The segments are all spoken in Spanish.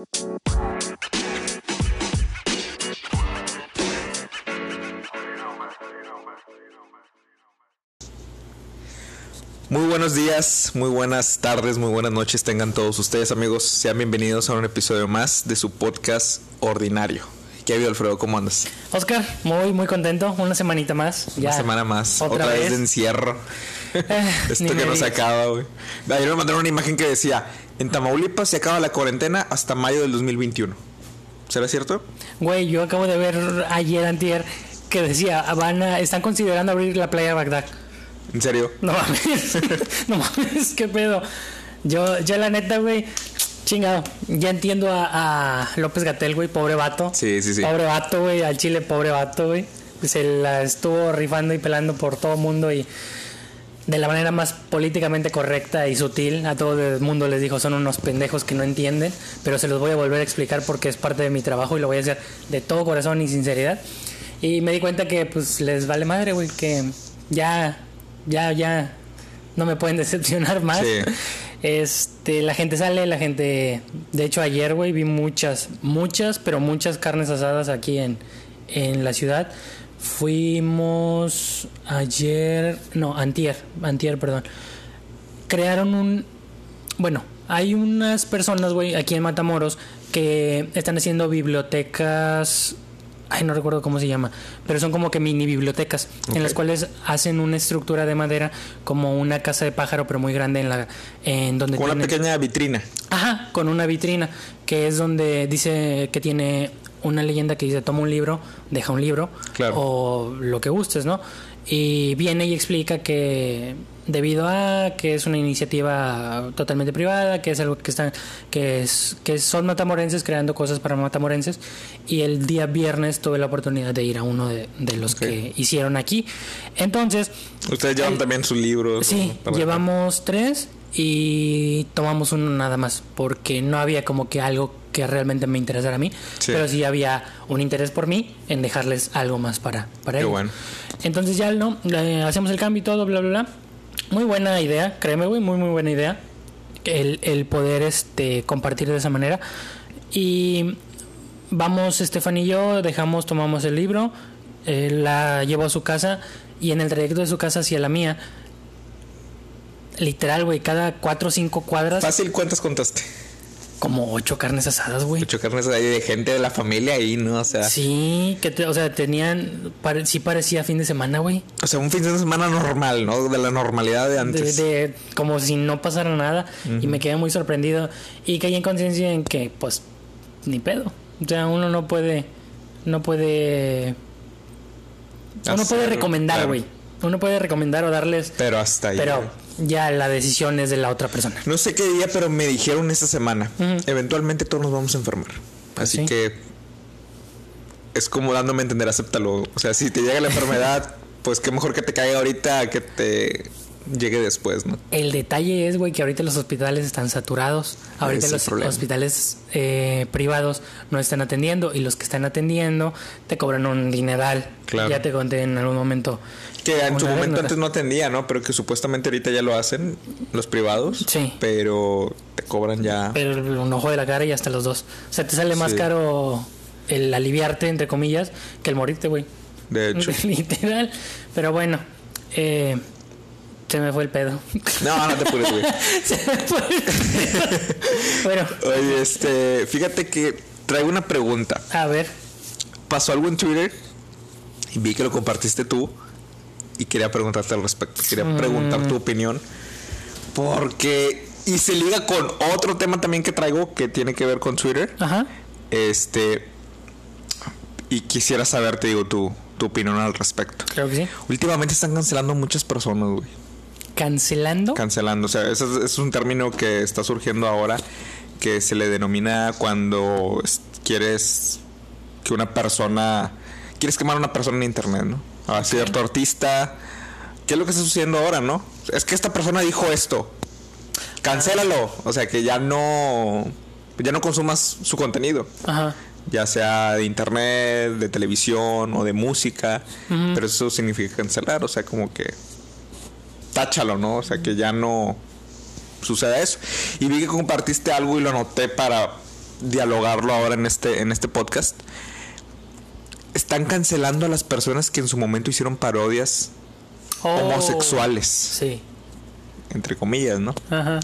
Muy buenos días, muy buenas tardes, muy buenas noches tengan todos ustedes amigos. Sean bienvenidos a un episodio más de su podcast ordinario. ¿Qué ha habido Alfredo? ¿Cómo andas? Oscar, muy muy contento. Una semanita más. Una semana más. Otra, vez? de encierro. Eh, Esto que no se acaba, güey. Ayer me mandaron una imagen que decía, en Tamaulipas se acaba la cuarentena hasta mayo del 2021. ¿Será cierto? Güey, yo acabo de ver ayer antier que decía, van a- están considerando abrir la playa de Bagdad. ¿En serio? No mames. no mames, qué pedo. Yo, yo la neta, güey, chingado. Ya entiendo a, a López Gatel, güey, pobre vato. Sí, sí, sí. Pobre vato, güey, al chile, pobre vato, güey. Se la estuvo rifando y pelando por todo el mundo y de la manera más políticamente correcta y sutil a todo el mundo les dijo son unos pendejos que no entienden, pero se los voy a volver a explicar porque es parte de mi trabajo y lo voy a hacer de todo corazón y sinceridad. Y me di cuenta que pues les vale madre, güey, que ya, ya, ya no me pueden decepcionar más. Sí. Este, la gente sale, la gente, de hecho ayer, güey, vi muchas, muchas, pero muchas carnes asadas aquí en, en la ciudad. Fuimos ayer, no, antier, antier, perdón. Crearon un, bueno, hay unas personas, güey, aquí en Matamoros que están haciendo bibliotecas, ay, no recuerdo cómo se llama, pero son como que mini bibliotecas en las cuales hacen una estructura de madera como una casa de pájaro, pero muy grande en la, en donde Con una pequeña vitrina. Ajá, con una vitrina, que es donde dice que tiene una leyenda que dice toma un libro, deja un libro, Claro. o lo que gustes, ¿no? Y viene y explica que debido a que es una iniciativa totalmente privada, que es algo que están, que es, que son matamorenses creando cosas para matamorenses, y el día viernes tuve la oportunidad de ir a uno de, de los que hicieron aquí. Entonces, Ustedes llevan El- también sus libros. Sí, llevamos tres y tomamos uno nada más porque no había como que algo que realmente me interesara a mí, Sí. pero sí había un interés por mí en dejarles algo más para, para Qué ellos. bueno. Entonces ya no, eh, hacemos el cambio y todo, bla, bla, bla. Muy buena idea, créeme, güey, muy, muy buena idea. El, el poder este, compartir de esa manera. Y vamos, Estefan y yo, dejamos, tomamos el libro, eh, la llevo a su casa y en el trayecto de su casa hacia la mía, literal, güey, cada cuatro o cinco cuadras, Fácil, ¿cuántas contaste? como ocho carnes asadas, güey. Ocho carnes ahí de gente de la familia ahí, ¿no? O sea, Sí, que te- o sea, tenían, pare- sí parecía fin de semana, güey. o sea, un fin de semana normal, ¿no? De la normalidad de antes. de- como si no pasara nada y me quedé muy sorprendido y caí en conciencia en que pues ni pedo o sea uno no puede no puede uno puede Hacer, recomendar claro. güey uno puede recomendar o darles Pero hasta ahí. pero. Ya la decisión es de la otra persona No sé qué día, pero me dijeron esta semana. Eventualmente todos nos vamos a enfermar. Así Sí. que es como dándome a entender, acéptalo. O sea, si te llega la enfermedad, pues qué mejor que te caiga ahorita que te llegue después, ¿no? el detalle es güey que ahorita los hospitales están saturados ahorita es los hospitales eh, privados no están atendiendo y los que están atendiendo te cobran un dineral Claro. ya te conté en algún momento Que en su momento antes no atendía, ¿no? Pero que supuestamente ahorita ya lo hacen los privados. Sí. Pero te cobran ya. Pero un ojo de la cara y hasta los dos. O sea, te sale más Sí. caro el aliviarte, entre comillas, que el morirte, güey. De hecho. Literal. Pero bueno, eh, se me fue el pedo. No, no te apures, güey. se me fue el pedo. bueno, Oye, este, fíjate que traigo una pregunta. a ver. Pasó algo en Twitter y vi que lo compartiste tú y quería preguntarte al respecto. Quería preguntar tu opinión porque y se liga con otro tema también que traigo que tiene que ver con Twitter. Ajá. Este y quisiera saber, te digo, tu, tu opinión al respecto. Creo que sí. Últimamente están cancelando muchas personas, güey. Cancelando. Cancelando. O sea, ese es, es un término que está surgiendo ahora que se le denomina cuando es- quieres que una persona. Quieres quemar a una persona en internet, ¿no? A cierto artista. ¿Qué es lo que está sucediendo ahora, no? Es que esta persona dijo esto. Cancélalo. O sea, que ya no. Ya no consumas su contenido Ajá. ya sea de internet, de televisión o de música, pero eso significa cancelar, o sea, como que táchalo, ¿no? O sea, que ya no suceda eso. Y vi que compartiste algo y lo anoté para dialogarlo ahora en este, en este podcast. Están cancelando a las personas que en su momento hicieron parodias Oh, homosexuales, Sí. entre comillas, ¿no? Ajá.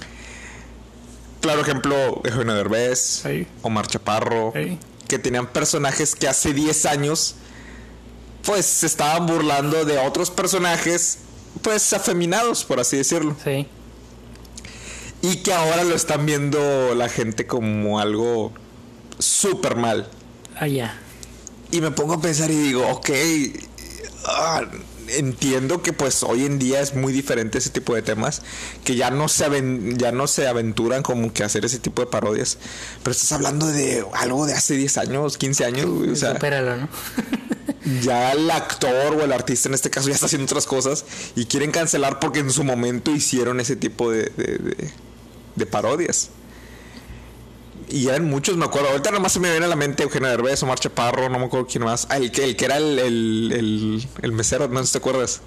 Claro ejemplo, Eugenio Derbez, Sí. Omar Chaparro, que tenían personajes que hace 10 años pues se estaban burlando de otros personajes pues afeminados, por así decirlo. Sí. Y que ahora lo están viendo la gente como algo súper mal. Allá. Y me pongo a pensar y digo, ok, ah, entiendo que pues hoy en día es muy diferente ese tipo de temas, que ya no se ya no se aventuran como que hacer ese tipo de parodias, pero estás hablando de algo de hace 10 años, 15 años, güey, o sea, Supéralo, ¿no? ya el actor o el artista en este caso ya está haciendo otras cosas y quieren cancelar porque en su momento hicieron ese tipo de, de, de- de parodias. Y eran muchos, me acuerdo. Ahorita nomás se me viene a la mente Eugenio Derbez, Omar Chaparro, no me acuerdo quién más. Ah, el que, el que era el, el, el, el mesero, no sé si te acuerdas.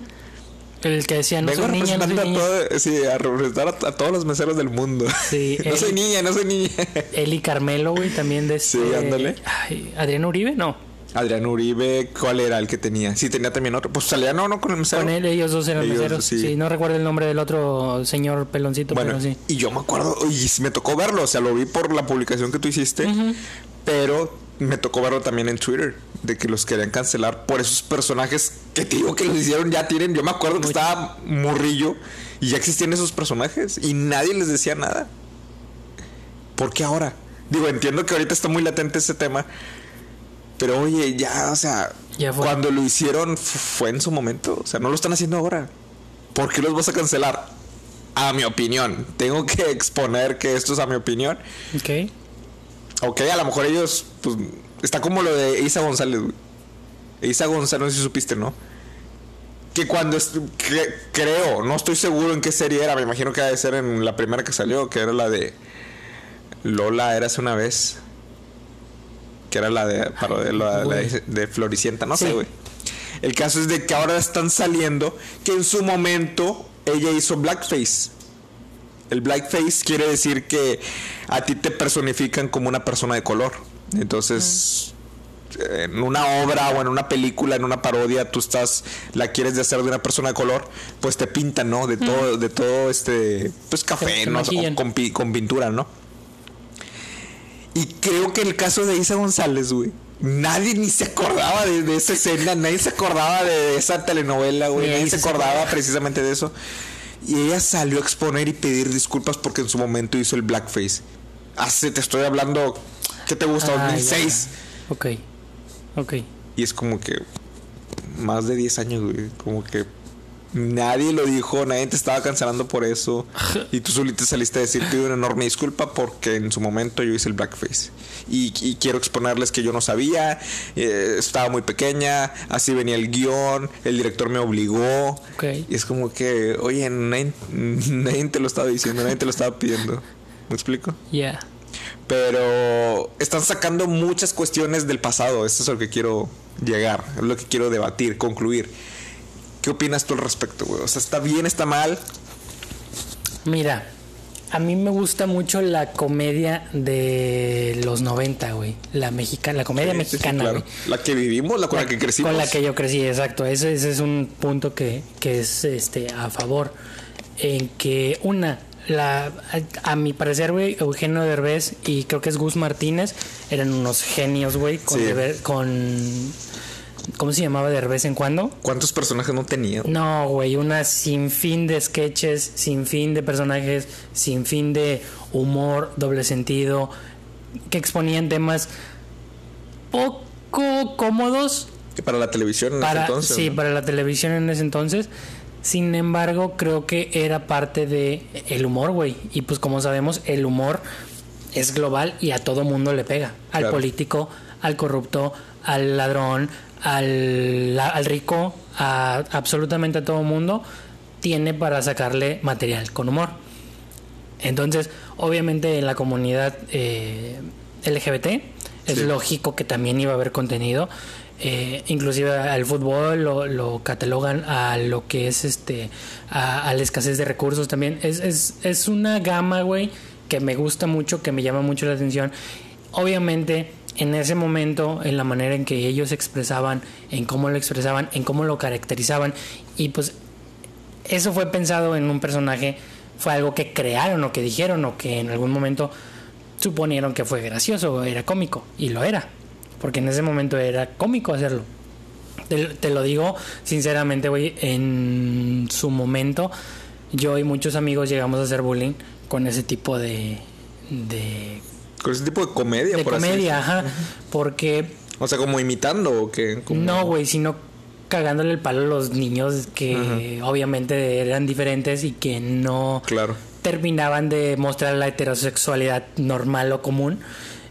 El que decía, no Vengo soy niña, no soy niña. a, todo- sí, a representar a, a todos los meseros del mundo. Sí, no él- soy niña, no soy niña. Eli Carmelo, güey, también de este... Sí, ándale. Ay, ¿Adrián Uribe? No. Adrián Uribe, ¿cuál era el que tenía? Sí, tenía también otro. Pues salía no, no con el mesero. Con él, ellos dos eran Ellos, meseros. sí. Sí. no recuerdo el nombre del otro señor peloncito, Bueno, pero sí. y yo me acuerdo, y me tocó verlo, o sea, lo vi por la publicación que tú hiciste, pero me tocó verlo también en Twitter, de que los querían cancelar por esos personajes que te digo que los hicieron, ya tienen, yo me acuerdo que estaba morrillo y ya existían esos personajes y nadie les decía nada. ¿Por qué ahora? Digo, entiendo que ahorita está muy latente ese tema, pero oye, ya, o sea, Ya fue. cuando lo hicieron fue en su momento, o sea, no lo están haciendo ahora. ¿Por qué los vas a cancelar? A mi opinión. Tengo que exponer que esto es a mi opinión. Ok. Ok, a lo mejor ellos, pues, está como lo de Isa González, güey. Isa González, no sé si supiste, ¿no? Que cuando, que- creo, no estoy seguro en qué serie era, me imagino que ha de ser en la primera que salió, que era la de Lola, era hace una vez. Que era la de, la- de, de Floricienta, no sé, güey. El caso es de que ahora están saliendo que en su momento ella hizo blackface. El blackface quiere decir que a ti te personifican como una persona de color. Entonces, en una obra o en una película, en una parodia, tú estás, la quieres de hacer de una persona de color, pues te pintan, ¿no? De todo, de todo este, pues café, ¿no? con pintura, ¿no? Y creo que el caso de Isa González, güey. Nadie ni se acordaba de, de esa escena, nadie se acordaba de esa telenovela, güey. Nadie se acordaba precisamente de eso. Y ella salió a exponer y pedir disculpas porque en su momento hizo el blackface. Hace, te estoy hablando, ¿qué te gusta? Ah, 2006. ya. Ok. Ok. Y es como que más de 10 años, güey. Como que nadie lo dijo, nadie te estaba cancelando por eso. Y tú solito saliste a decir, pido una enorme disculpa porque en su momento yo hice el blackface. Y, y quiero exponerles que yo no sabía, eh, estaba muy pequeña, así venía el guion, el director me obligó. Y es como que, oye, nadie, nadie te lo estaba diciendo, nadie te lo estaba pidiendo. ¿Me explico? Ya. Pero están sacando muchas cuestiones del pasado. Eso es lo que quiero llegar. Es lo que quiero debatir, concluir. ¿Qué opinas tú al respecto, güey? O sea, ¿está bien, está mal? Mira, a mí me gusta mucho la comedia de los 90, güey. La mexicana, la comedia Sí, sí, sí, mexicana, claro. güey. La que vivimos, la con la, que crecimos. Con la que yo crecí, exacto. Ese, ese es un punto que, que es este a favor. En que una, la, a, a mi parecer, güey, Eugenio Derbez y creo que es Gus Martínez eran unos genios, güey, con, con ¿cómo se llamaba Derbez en cuando? ¿Cuántos personajes no tenía? No, güey, una sin fin de sketches, sin fin de personajes, sin fin de humor, doble sentido, que exponían temas poco cómodos Que para la televisión en para, ese entonces. sí, ¿no? para la televisión en ese entonces. Sin embargo, creo que era parte de el humor, güey. Y pues como sabemos, el humor es global y a todo mundo le pega. Al Claro. político, al corrupto, al ladrón, al, al rico, a absolutamente a todo mundo tiene para sacarle material con humor. Entonces, obviamente en la comunidad eh, LGBT es lógico que también iba a haber contenido. Eh, inclusive al fútbol lo, lo catalogan a lo que es este a, a la escasez de recursos también. Es, es, es una gama, güey, que me gusta mucho, que me llama mucho la atención. obviamente en ese momento, en la manera en que ellos expresaban, en cómo lo expresaban, en cómo lo caracterizaban, y pues eso fue pensado en un personaje, fue algo que crearon o que dijeron o que en algún momento suponieron que fue gracioso o era cómico, y lo era, porque en ese momento era cómico hacerlo. Te, te lo digo sinceramente, güey, en su momento yo y muchos amigos llegamos a hacer bullying con ese tipo de... de Con ese tipo de comedia, de por así comedia, decirlo. ajá, porque O sea, como imitando o. Como... no, güey, sino cagándole el palo a los niños que obviamente eran diferentes y que no Claro. terminaban de mostrar la heterosexualidad normal o común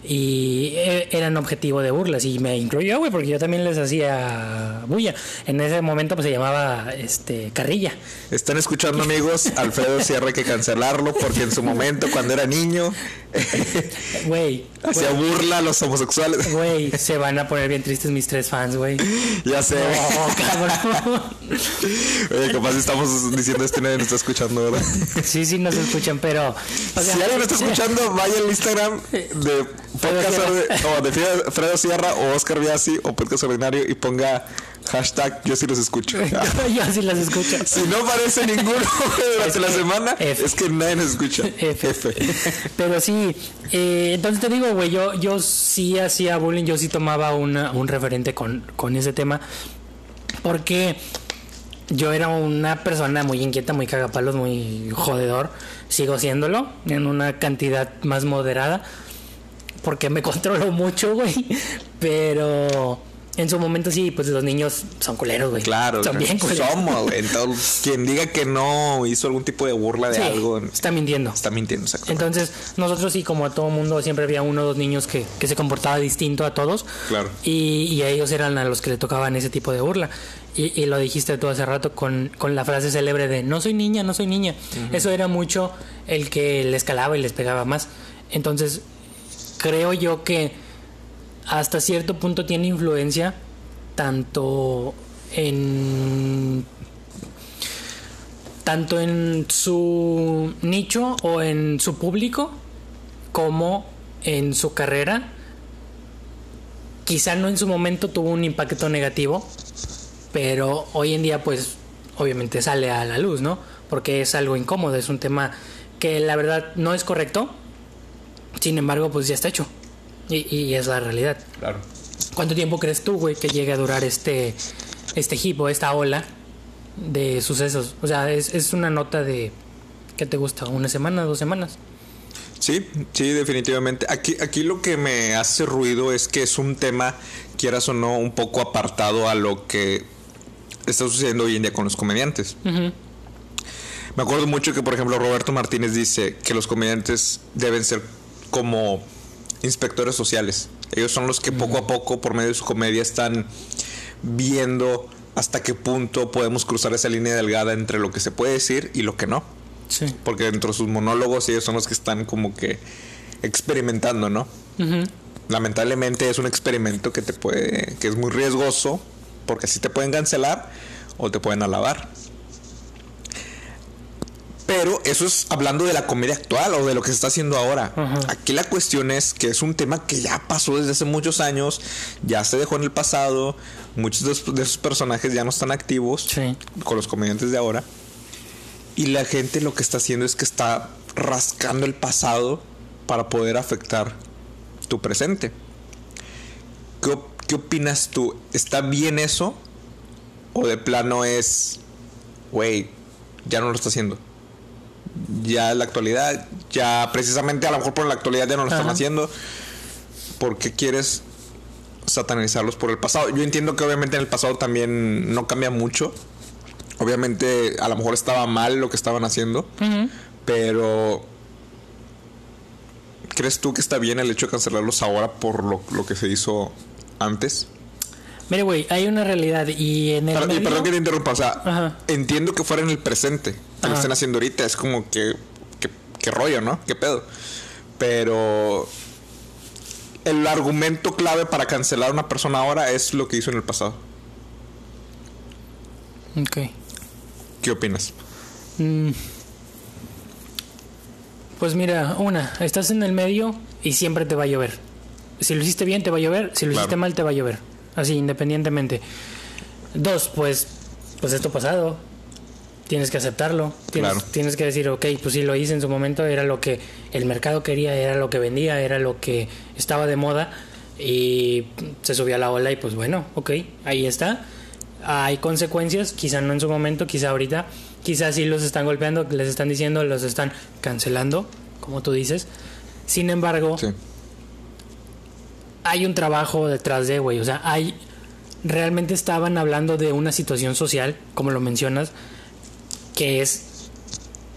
y e- eran objetivo de burlas y me incluyó, güey, porque yo también les hacía bulla. En ese momento pues se llamaba este carrilla. Están escuchando, amigos. Alfredo Sierra hay que cancelarlo porque en su momento, cuando era niño, Güey, hacía burla a los homosexuales. güey, se van a poner bien tristes mis tres fans, güey. ya sé. No, cabrón. Oye, capaz estamos diciendo esto y nadie nos está escuchando, ¿verdad? Sí, sí, nos escuchan, pero. o sea, si alguien está escuchando, vaya al Instagram de Podcast o de Fre- Fredo Sierra o Oscar Biasi o Podcast Ordinario y ponga hashtag yo sí los escucho. Yo sí las escucho. si no aparece ninguno durante la semana, F. es que nadie nos escucha. F. F. Pero sí, eh, entonces te digo, güey, yo, yo sí hacía bullying, yo sí tomaba una, un referente con, con ese tema, porque yo era una persona muy inquieta, muy cagapalos, muy jodedor, sigo siéndolo, en una cantidad más moderada, porque me controlo mucho, güey, pero... En su momento sí, pues los niños son culeros, güey. Claro, Son bien culeros. somos, güey. Entonces, quien diga que no hizo algún tipo de burla de Sí, algo, está mintiendo. está mintiendo. exacto. Entonces, nosotros sí, como a todo mundo, siempre había uno o dos niños que, que se comportaba distinto a todos. Claro. Y, y a ellos eran a los que le tocaban ese tipo de burla. Y, y lo dijiste tú hace rato con, con la frase célebre de no soy niña, no soy niña. Eso era mucho el que les calaba y les pegaba más. Entonces, creo yo que hasta cierto punto tiene influencia tanto en tanto en su nicho o en su público como en su carrera. Quizá no en su momento tuvo un impacto negativo, pero hoy en día pues obviamente sale a la luz, ¿no? Porque es algo incómodo, es un tema que la verdad no es correcto, sin embargo pues ya está hecho y, y es la realidad. Claro. ¿Cuánto tiempo crees tú, güey, que llegue a durar este, este hipo, esta ola de sucesos? O sea, es, es una nota de, ¿qué te gusta? ¿Una semana, dos semanas? Sí, sí, definitivamente. Aquí, aquí lo que me hace ruido es que es un tema, quieras o no, un poco apartado a lo que está sucediendo hoy en día con los comediantes. Me acuerdo mucho que, por ejemplo, Roberto Martínez dice que los comediantes deben ser como inspectores sociales. Ellos son los que poco a poco, por medio de su comedia, están viendo hasta qué punto podemos cruzar esa línea delgada entre lo que se puede decir y lo que no. Sí. Porque dentro de sus monólogos ellos son los que están como que experimentando, ¿no? Lamentablemente es un experimento que te puede, que es muy riesgoso, porque así te pueden cancelar o te pueden alabar. Pero eso es hablando de la comedia actual o de lo que se está haciendo ahora. Aquí la cuestión es que es un tema que ya pasó desde hace muchos años, ya se dejó en el pasado, muchos de esos, de esos personajes ya no están activos Sí. con los comediantes de ahora. Y la gente lo que está haciendo es que está rascando el pasado para poder afectar tu presente. ¿Qué, qué opinas tú? ¿Está bien eso? ¿O de plano es, güey, ya no lo está haciendo? Ya en la actualidad, ya precisamente a lo mejor por la actualidad ya no lo están haciendo. ¿Por qué quieres satanizarlos por el pasado? Yo entiendo que obviamente en el pasado también no cambia mucho. Obviamente a lo mejor estaba mal lo que estaban haciendo, pero ¿crees tú que está bien el hecho de cancelarlos ahora por lo, lo que se hizo antes? Mire, güey, hay una realidad y en el Pero- y medio- perdón que te interrumpa, o sea, Ajá. entiendo que fuera en el presente, que lo estén haciendo ahorita, es como que, que, que rollo, ¿no? ¿Qué pedo? Pero el argumento clave para cancelar a una persona ahora es lo que hizo en el pasado. Ok. ¿Qué opinas? Mm. Pues mira, una, estás en el medio y siempre te va a llover. Si lo hiciste bien, te va a llover. Si lo Claro. hiciste mal, te va a llover. Así, independientemente. Dos, pues, pues esto pasado. Tienes que aceptarlo. Tienes, Claro. tienes que decir, ok, pues sí lo hice en su momento. Era lo que el mercado quería, era lo que vendía, era lo que estaba de moda. Y se subió a la ola y pues bueno, ok, ahí está. Hay consecuencias, quizá no en su momento, quizá ahorita. Quizá sí los están golpeando, les están diciendo, los están cancelando, como tú dices. Sin embargo, Sí. Hay un trabajo detrás de, güey. O sea, hay. Realmente estaban hablando de una situación social, como lo mencionas, que es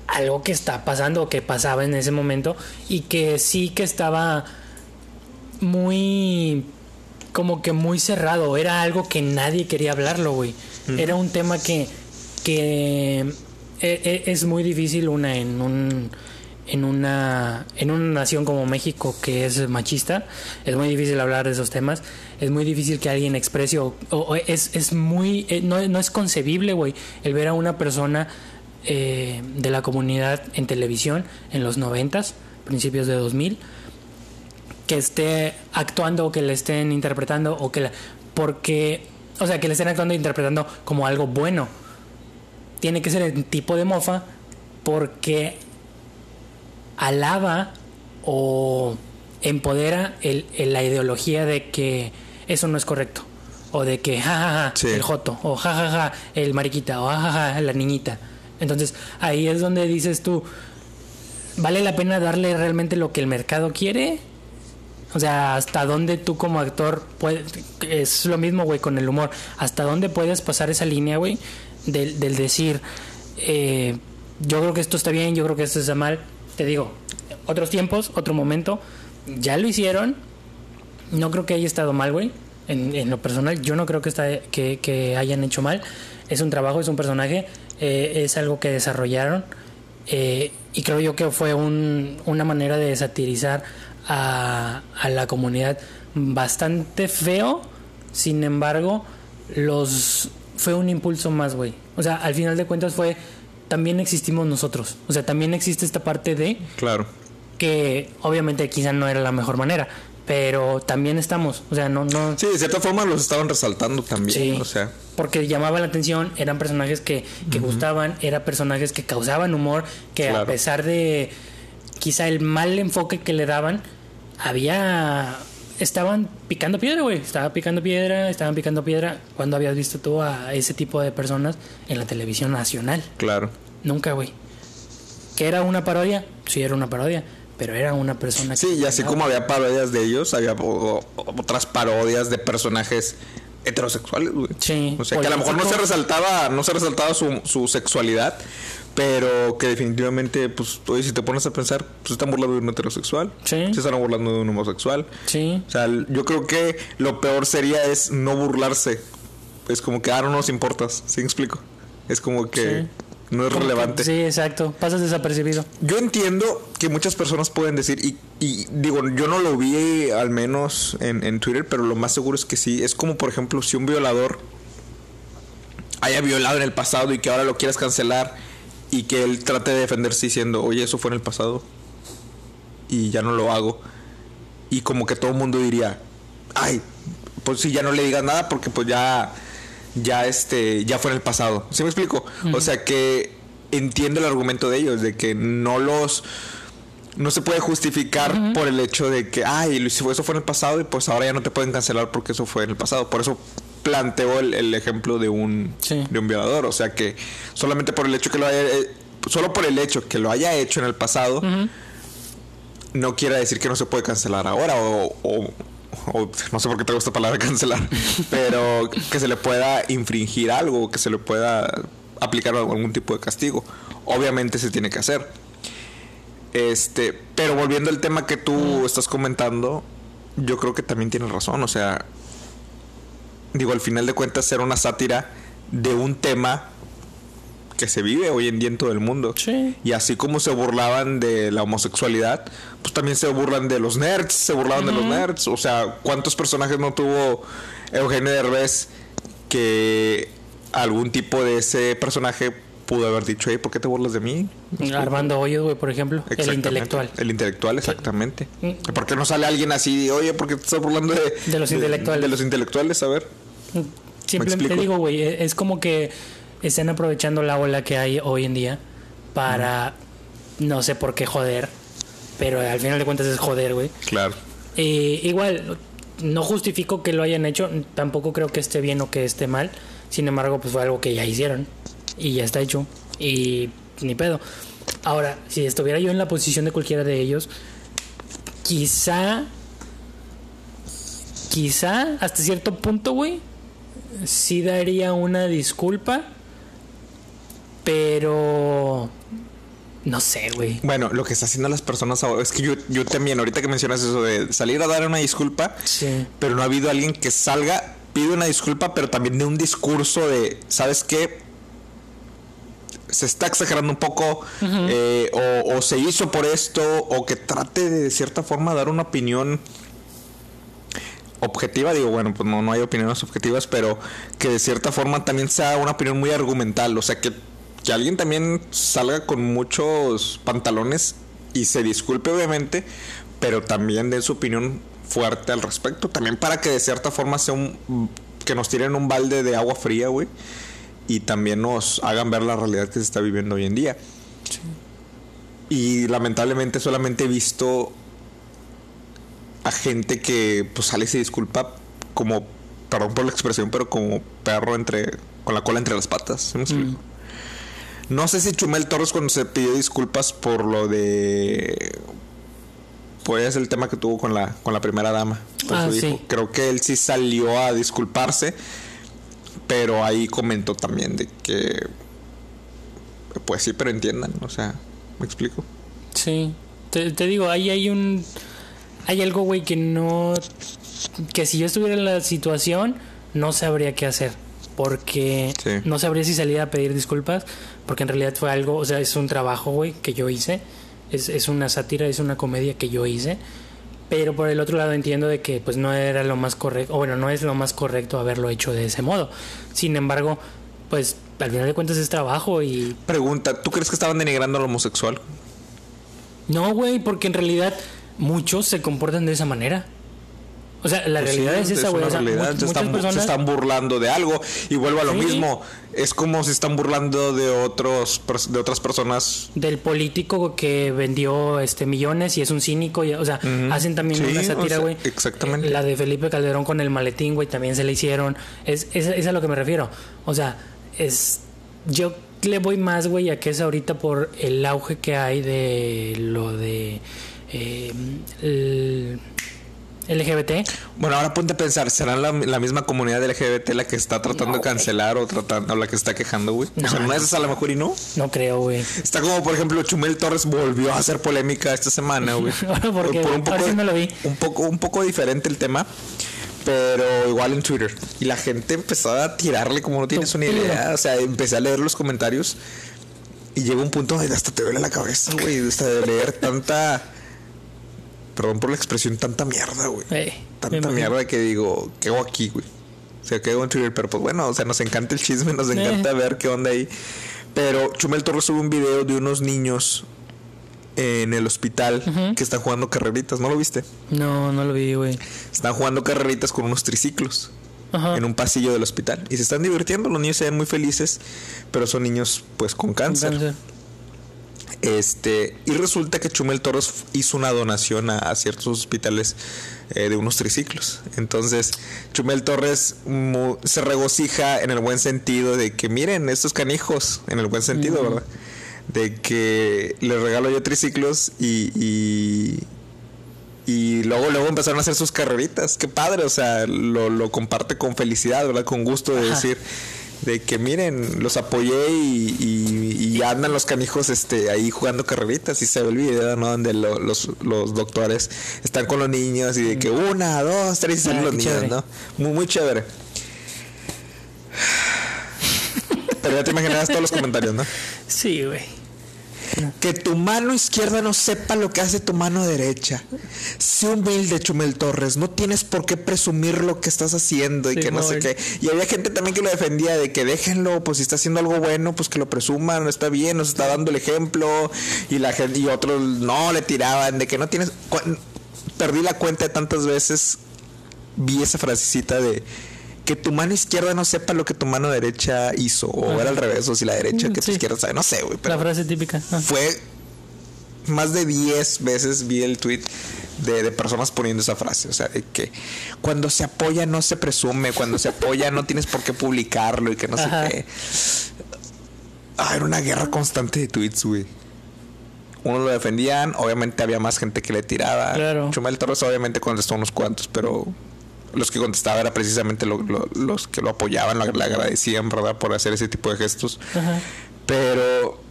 algo que está pasando o que pasaba en ese momento y que sí que estaba muy. como que muy cerrado. Era algo que nadie quería hablarlo, güey. Era un tema que. que. e- e- es muy difícil una en un en una en una nación como México que es machista es muy difícil hablar de esos temas. Es muy difícil que alguien exprese o, es, es muy eh, no, no es concebible güey el ver a una persona eh, de la comunidad en televisión en los noventas principios de 2000 que esté actuando o que le estén interpretando o que la, porque o sea que le estén actuando e interpretando como algo bueno. Tiene que ser el tipo de mofa porque alaba o empodera el, el- la ideología de que eso no es correcto o de que jajaja Sí. el joto o jajaja el mariquita o jajaja la niñita entonces ahí es donde dices tú vale la pena darle realmente lo que el mercado quiere o sea, hasta dónde tú como actor puedes... Es lo mismo, güey, con el humor. Hasta dónde puedes pasar esa línea, güey, del, del decir, eh, yo creo que esto está bien, yo creo que esto está mal. Te digo, otros tiempos, otro momento, ya lo hicieron. No creo que haya estado mal, güey. En, en lo personal, yo no creo que, está, que, hayan hecho mal. Es un trabajo, es un personaje, eh, es algo que desarrollaron. eh, y creo yo que fue un- una manera de satirizar a, a la comunidad bastante feo. Sin embargo, los fue un impulso más, güey. O sea, al final de cuentas fue también existimos nosotros. O sea, también existe esta parte de Claro. que obviamente quizá no era la mejor manera, pero también estamos, o sea, no no Sí, de cierta forma los estaban resaltando también. Sí. O sea, porque llamaba la atención, eran personajes que, que gustaban, eran personajes que causaban humor, que a pesar de quizá el mal enfoque que le daban, había estaban picando piedra, güey, estaban picando piedra, estaban picando piedra. ¿Cuándo habías visto tú a ese tipo de personas en la televisión nacional? claro. Nunca, güey. ¿Que era una parodia? Sí, era una parodia, pero era una persona que Sí, y así como había parodias de ellos, había o- o- otras parodias de personajes heterosexuales, güey. Sí, O sea, que a lo mejor no se resaltaba, no se resaltaba su, su sexualidad, pero que definitivamente, pues, oye, si te pones a pensar, pues se están burlando de un heterosexual. Sí. Se están burlando de un homosexual. Sí. O sea, yo creo que lo peor sería es no burlarse. Es como que, ah, no nos importas. ¿Sí me explico? Es como que Sí. No es relevante. Sí, exacto. Pasas desapercibido. Yo entiendo que muchas personas pueden decir, y, y digo, yo no lo vi al menos en, en Twitter, pero lo más seguro es que sí. Es como, por ejemplo, si un violador haya violado en el pasado y que ahora lo quieras cancelar y que él trate de defenderse diciendo, oye, eso fue en el pasado y ya no lo hago. Y como que todo el mundo diría, ay, pues sí, ya no le digas nada porque pues ya, ya este, ya fue en el pasado. ¿Sí me explico? O sea que entiendo el argumento de ellos, de que no los, no se puede justificar por el hecho de que, ay, eso fue en el pasado y pues ahora ya no te pueden cancelar porque eso fue en el pasado. Por eso planteo el, el ejemplo de un, Sí. de un violador. O sea que solamente por el hecho que lo haya, eh, solo por el hecho que lo haya hecho en el pasado, no quiere decir que no se puede cancelar ahora o, o- o no sé por qué tengo esta palabra cancelar, pero que se le pueda infringir algo, que se le pueda aplicar algún tipo de castigo. Obviamente se tiene que hacer. Este, pero volviendo al tema que tú estás comentando, yo creo que también tienes razón, o sea, digo, al final de cuentas era una sátira de un tema que se vive hoy en día en todo el mundo. Sí. Y así como se burlaban de la homosexualidad, pues también se burlan de los nerds, se burlaban de los nerds. O sea, ¿cuántos personajes no tuvo Eugenio Derbez que algún tipo de ese personaje pudo haber dicho, hey, ¿por qué te burlas de mí? Armando Hoyos, güey, por ejemplo. El intelectual. El intelectual, exactamente. ¿Por qué no sale alguien así de, oye, ¿por qué te estás burlando de, De los intelectuales. De, los intelectuales, a ver. Simplemente digo, güey, e- es como que están aprovechando la ola que hay hoy en día para no sé por qué joder, pero al final de cuentas es joder, güey. Claro. Eh, igual, no justifico que lo hayan hecho, tampoco creo que esté bien o que esté mal. Sin embargo, pues fue algo que ya hicieron y ya está hecho y ni pedo. Ahora, si estuviera yo en la posición de cualquiera de ellos, quizá, quizá hasta cierto punto, güey, sí daría una disculpa, pero no sé, güey. Bueno, lo que está haciendo las personas ahora es que yo, yo también, ahorita que mencionas eso de salir a dar una disculpa, Sí. pero no ha habido alguien que salga, pide una disculpa, pero también de un discurso de, ¿sabes qué? Se está exagerando un poco, eh, o, o se hizo por esto, o que trate de, de cierta forma dar una opinión objetiva, digo, bueno, pues no, no hay opiniones objetivas, pero que de cierta forma también sea una opinión muy argumental, o sea, que, que alguien también salga con muchos pantalones y se disculpe obviamente, pero también dé su opinión fuerte al respecto, también para que de cierta forma sea un que nos tiren un balde de agua fría, güey, y también nos hagan ver la realidad que se está viviendo hoy en día. Y lamentablemente solamente he visto a gente que pues sale y se disculpa como, perdón por la expresión, pero como perro entre con la cola entre las patas. ¿sí me explico? No sé si Chumel Torres cuando se pidió disculpas por lo de pues el tema que tuvo con la con la primera dama, por Ah, su hijo. sí. Creo que él sí salió a disculparse, pero ahí comentó también de que pues sí, pero entiendan, o sea, ¿me explico? Sí, te, te digo, ahí hay un. Hay algo, güey, que no. Que si yo estuviera en la situación, no sabría qué hacer. Porque Sí. no sabría si salir a pedir disculpas. Porque en realidad fue algo, o sea, es un trabajo, güey, que yo hice. Es, es una sátira, es una comedia que yo hice. Pero por el otro lado entiendo de que pues no era lo más correcto, o bueno, no es lo más correcto haberlo hecho de ese modo. Sin embargo, pues al final de cuentas es trabajo y Pregunta, ¿tú crees que estaban denigrando al homosexual? No, güey, porque en realidad muchos se comportan de esa manera. O sea, la Pues realidad sí, es esa, güey. una O sea, se, están, personas. se están burlando de algo y vuelvo a lo Sí. mismo. Es como si están burlando de otros de otras personas. Del político que vendió este millones y es un cínico. y- o sea, hacen también Sí, una o sátira, sea, güey. exactamente. Eh, La de Felipe Calderón con el maletín, güey, también se le hicieron. Es, es, es a lo que me refiero. O sea, es. Yo le voy más, güey, a que es ahorita por el auge que hay de lo de. eh, el LGBT. Bueno, ahora ponte a pensar, ¿será la, la misma comunidad LGBT la que está tratando No, de cancelar o tratando o la que está quejando, güey? No. o sea, no es a lo mejor y no. No creo, güey. Está como, por ejemplo, Chumel Torres volvió a hacer polémica esta semana, güey. ¿por qué, güey? un Ahora poco, sí no lo vi. Un poco, un poco diferente el tema, pero igual en Twitter. Y la gente empezó a tirarle como no tienes una idea. O sea, empecé a leer los comentarios y llegó un punto donde hasta te duele la cabeza, güey. Hasta de leer tanta... Perdón por la expresión, tanta mierda, güey. Eh, Tanta mierda que digo, ¿qué hago aquí, güey? O sea, ¿qué hago en Twitter? Pero pues bueno, o sea, nos encanta el chisme, nos encanta ver qué onda ahí. Pero Chumel Torres sube un video de unos niños en el hospital que están jugando carreritas, ¿no lo viste? No, no lo vi, güey. Están jugando carreritas con unos triciclos Ajá. en un pasillo del hospital y se están divirtiendo, los niños se ven muy felices, pero son niños pues con cáncer. Cáncer. Este, y resulta que Chumel Torres hizo una donación a, a ciertos hospitales eh, de unos triciclos. Entonces, Chumel Torres mu- se regocija en el buen sentido de que miren estos canijos, en el buen sentido, ¿verdad? De que les regalo yo triciclos y, y, y luego, luego empezaron a hacer sus carreritas. Qué padre, o sea, lo, lo comparte con felicidad, ¿verdad? Con gusto de Ajá. decir de que miren, los apoyé y, y- y andan los canijos este ahí jugando carreritas y se ve el video, ¿no? Donde lo- los, los doctores están con los niños y de que una, dos, tres y salen Ah, los niños, chévere. ¿no? Muy, muy chévere. Pero ya te imaginabas todos los comentarios, ¿no? Sí, güey. Que tu mano izquierda no sepa lo que hace tu mano derecha. Sé humilde, Chumel Torres. No tienes por qué presumir lo que estás haciendo y que no sé qué. Y había gente también que lo defendía de que déjenlo, pues si está haciendo algo bueno, pues que lo presuman, está bien, nos está dando el ejemplo. Y la gente, y otros no le tiraban de que no tienes. Perdí la cuenta de tantas veces. Vi esa frasecita de que tu mano izquierda no sepa lo que tu mano derecha hizo, o era al revés, o si la derecha que tu izquierda sabe, no sé, güey. La frase típica. Fue más de 10 veces vi el tweet de, personas poniendo esa frase, o sea, de que cuando se apoya no se presume, cuando se apoya no tienes por qué publicarlo y que no sé qué. Ah, era una guerra constante de tweets, güey. Uno lo defendían, obviamente había más gente que le tiraba. Claro. Chumel Torres obviamente contestó unos cuantos, pero los que contestaba era precisamente los que lo apoyaban, le agradecían, ¿verdad? Por hacer ese tipo de gestos. Pero,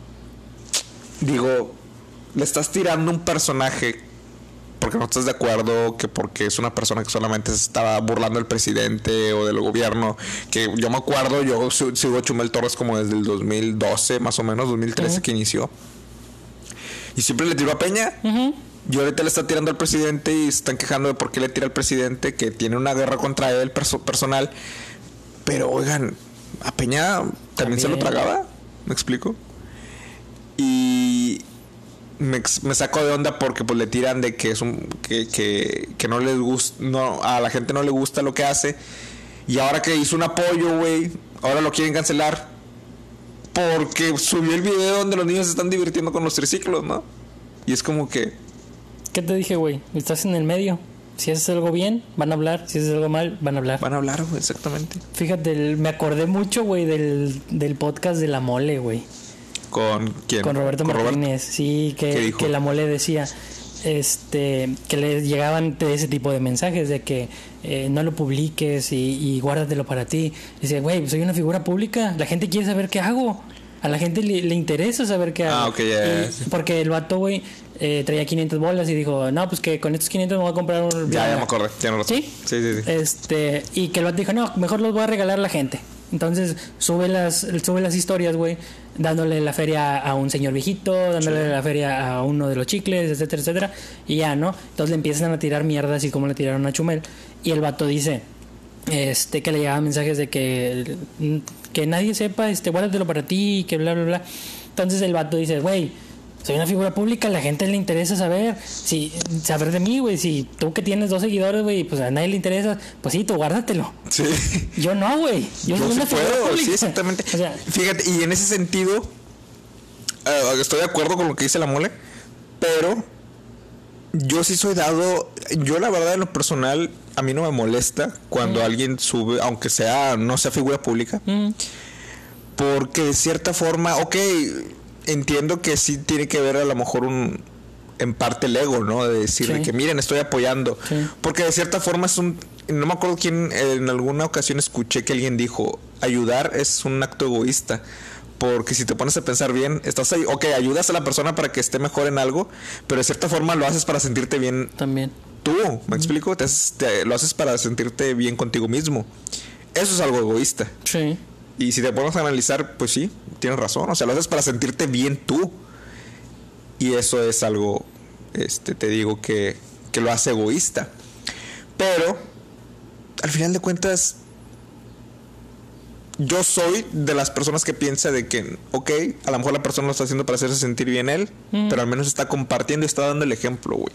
digo, le estás tirando un personaje porque no estás de acuerdo, que porque es una persona que solamente se estaba burlando del presidente o del gobierno, que yo me acuerdo, yo sigo Chumel Torres como desde el 2012, más o menos, 2013 que inició. Y siempre le tiró a Peña. Y ahorita le está tirando al presidente y se están quejando de por qué le tira al presidente, que tiene una guerra contra él personal. Pero oigan, a Peña también, se lo tragaba, ¿me explico? Y me, me saco de onda porque pues le tiran de que es un que, que, que no les gusta, no, a la gente no le gusta lo que hace. Y ahora que hizo un apoyo, güey, ahora lo quieren cancelar. Porque subió el video donde los niños se están divirtiendo con los triciclos, ¿no? Y es como que, ¿Qué te dije, güey? Estás en el medio. Si haces algo bien, van a hablar. Si haces algo mal, van a hablar. Van a hablar, güey, exactamente. Fíjate, me acordé mucho, güey, del, del podcast de La Mole, güey. ¿Con quién? Con Roberto Martínez. Sí, que, que La Mole decía este que le llegaban de ese tipo de mensajes de que eh, no lo publiques y, y guárdatelo para ti. Dice, güey, soy una figura pública, la gente quiere saber qué hago. A la gente le, interesa saber qué hago. Ah, ok, ya. Porque el vato, güey, eh, traía 500 bolas y dijo, no, pues que con estos 500 me voy a comprar un... Ya, ya me acordé, ya no ¿Sí? Sí, sí, sí. Este, y que el vato dijo, no, mejor los voy a regalar a la gente. Entonces sube las, sube las historias, güey, dándole la feria a un señor viejito, dándole la feria a uno de los chicles, etcétera, etcétera. Y ya, ¿no? Entonces le empiezan a tirar mierda así como le tiraron a Chumel. Y el vato dice, este, que le llegaban mensajes de que, que nadie sepa, este, guárdatelo para ti, que bla, bla, bla. Entonces el vato dice, güey, soy una figura pública, a la gente le interesa saber, si, saber de mí, güey, si tú que tienes dos seguidores, güey, pues a nadie le interesa, pues sí, tú guárdatelo. Sí. Yo no, güey. Yo, soy una figura pública. Sí, exactamente. Fíjate, y en ese sentido, eh, estoy de acuerdo con lo que dice la mole, pero yo sí soy dado, yo la verdad en lo personal, a mí no me molesta cuando alguien sube, aunque sea, no sea figura pública, porque de cierta forma, ok, entiendo que sí tiene que ver a lo mejor un en parte el ego, ¿no? De decirle que miren, estoy apoyando. Porque de cierta forma es un... No me acuerdo quién, en alguna ocasión escuché que alguien dijo, ayudar es un acto egoísta. Porque si te pones a pensar bien, estás ahí, ok, ayudas a la persona para que esté mejor en algo, pero de cierta forma lo haces para sentirte bien. También. Tú, ¿me explico? Te, lo haces para sentirte bien contigo mismo. Eso es algo egoísta. Sí. Y si te pones a analizar, pues sí, tienes razón. O sea, lo haces para sentirte bien tú. Y eso es algo, este, te digo, que, que lo hace egoísta. Pero, al final de cuentas, yo soy de las personas que piensa de que, ok, a lo mejor la persona lo está haciendo para hacerse sentir bien él, pero al menos está compartiendo y está dando el ejemplo, güey.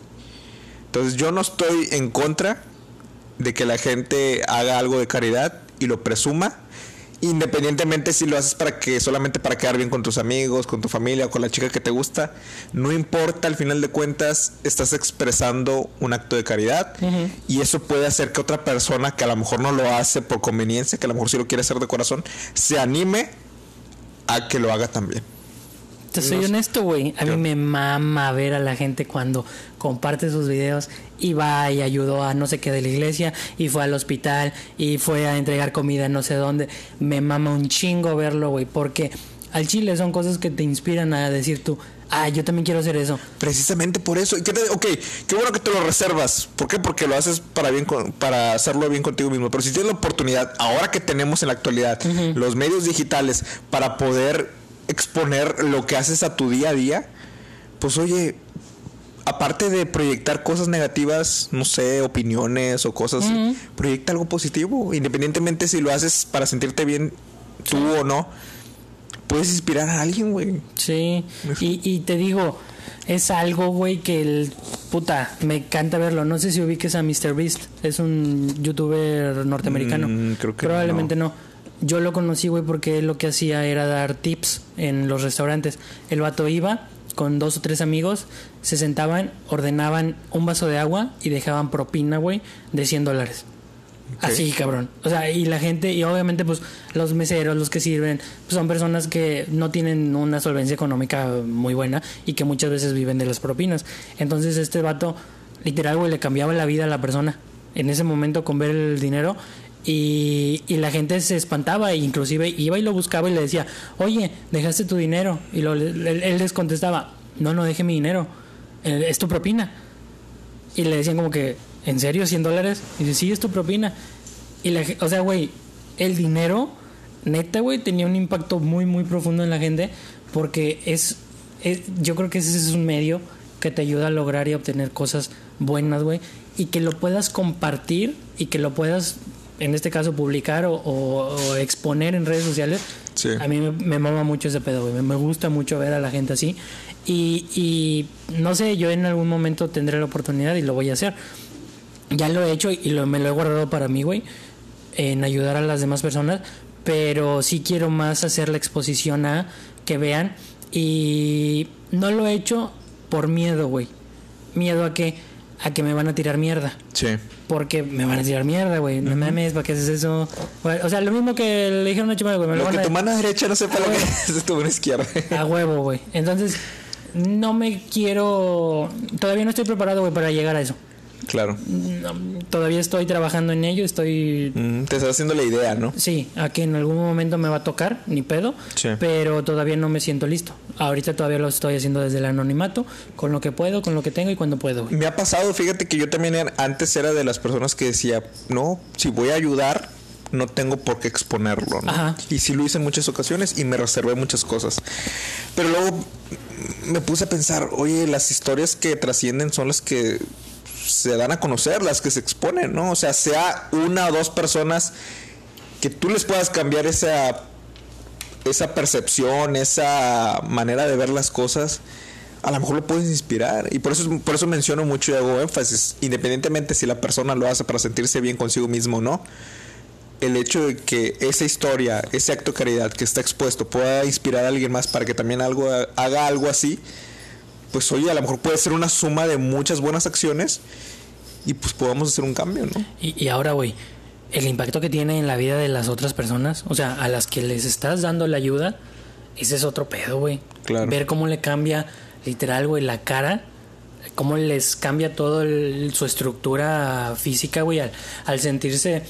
Entonces yo no estoy en contra de que la gente haga algo de caridad y lo presuma independientemente si lo haces para que solamente para quedar bien con tus amigos, con tu familia o con la chica que te gusta, no importa, al final de cuentas estás expresando un acto de caridad y eso puede hacer que otra persona que a lo mejor no lo hace por conveniencia, que a lo mejor sí lo quiere hacer de corazón, se anime a que lo haga también. Te soy honesto, güey. A mí me mama ver a la gente cuando comparte sus videos y va y ayudó a no sé qué de la iglesia y fue al hospital y fue a entregar comida no sé dónde. Me mama un chingo verlo, güey, porque al chile son cosas que te inspiran a decir tú, ah, yo también quiero hacer eso. Precisamente por eso. ¿Qué ok, qué bueno que te lo reservas. ¿Por qué? Porque lo haces para bien para hacerlo bien contigo mismo. Pero si tienes la oportunidad, ahora que tenemos en la actualidad los medios digitales para poder exponer lo que haces a tu día a día, pues oye, aparte de proyectar cosas negativas, no sé, opiniones o cosas, proyecta algo positivo, independientemente si lo haces para sentirte bien tú o no. Puedes inspirar a alguien, güey. Sí, y, y te digo, es algo, güey, que el puta, me encanta verlo. No sé si ubiques a MrBeast, es un youtuber norteamericano. Mm, creo que Probablemente no. Yo lo conocí, güey, porque él lo que hacía era dar tips en los restaurantes. El vato iba con dos o tres amigos, se sentaban, ordenaban un vaso de agua y dejaban propina, güey, de 100 dólares. Así, cabrón. O sea, y la gente, y obviamente, pues, los meseros, los que sirven, pues son personas que no tienen una solvencia económica muy buena y que muchas veces viven de las propinas. Entonces, este vato, literal, güey, le cambiaba la vida a la persona en ese momento con ver el dinero. Y, y la gente se espantaba, e inclusive iba y lo buscaba y le decía, oye, dejaste tu dinero. Y lo, él, él les contestaba, no, no deje mi dinero, eh, es tu propina. Y le decían como que, ¿en serio? ¿100 dólares? Y dice, sí, es tu propina. Y la, o sea, güey, el dinero, neta, güey, tenía un impacto muy, muy profundo en la gente porque es, es- yo creo que ese es un medio que te ayuda a lograr y obtener cosas buenas, güey, y que lo puedas compartir y que lo puedas, en este caso, publicar o, o- o exponer en redes sociales. Sí. A mí me, me mama mucho ese pedo, güey. Me, me gusta mucho ver a la gente así. Y, y no sé, yo en algún momento tendré la oportunidad y lo voy a hacer. Ya lo he hecho y lo, me lo he guardado para mí, güey, en ayudar a las demás personas, pero sí quiero más hacer la exposición a que vean y no lo he hecho por miedo, güey. Miedo a que a que me van a tirar mierda. Sí. Porque me van a tirar mierda, güey. No mames, ¿para qué haces eso? Güey, O sea, lo mismo que le dijeron a Chumel, güey. Me lo Lo que a... tu mano derecha no sepa lo que es tu mano izquierda. A huevo, güey. Entonces, no me quiero. Todavía no estoy preparado, güey, para llegar a eso. Claro. Todavía estoy trabajando en ello. Estoy. Mm, te estás haciendo la idea, ¿no? Sí, a que en algún momento me va a tocar, ni pedo. Sí. Pero todavía no me siento listo. Ahorita todavía lo estoy haciendo desde el anonimato, con lo que puedo, con lo que tengo y cuando puedo. Me ha pasado, fíjate que yo también era- antes era de las personas que decía, no, si voy a ayudar, no tengo por qué exponerlo, ¿no? Ajá. Y sí lo hice en muchas ocasiones y me reservé muchas cosas. Pero luego me puse a pensar, oye, las historias que trascienden son las que se dan a conocer, las que se exponen, ¿no? O sea, sea una o dos personas que tú les puedas cambiar esa esa percepción, esa manera de ver las cosas, a lo mejor lo puedes inspirar. Y por eso, por eso menciono mucho y hago énfasis, independientemente si la persona lo hace para sentirse bien consigo mismo o no, el hecho de que esa historia, ese acto de caridad que está expuesto pueda inspirar a alguien más para que también algo, haga algo así, pues oye, a lo mejor puede ser una suma de muchas buenas acciones y pues podamos hacer un cambio, ¿no? Y, y ahora, güey, el impacto que tiene en la vida de las otras personas, o sea, a las que les estás dando la ayuda, ese es otro pedo, güey. Claro. Ver cómo le cambia, literal, güey, la cara, cómo les cambia todo el- su estructura física, güey, al, al sentirse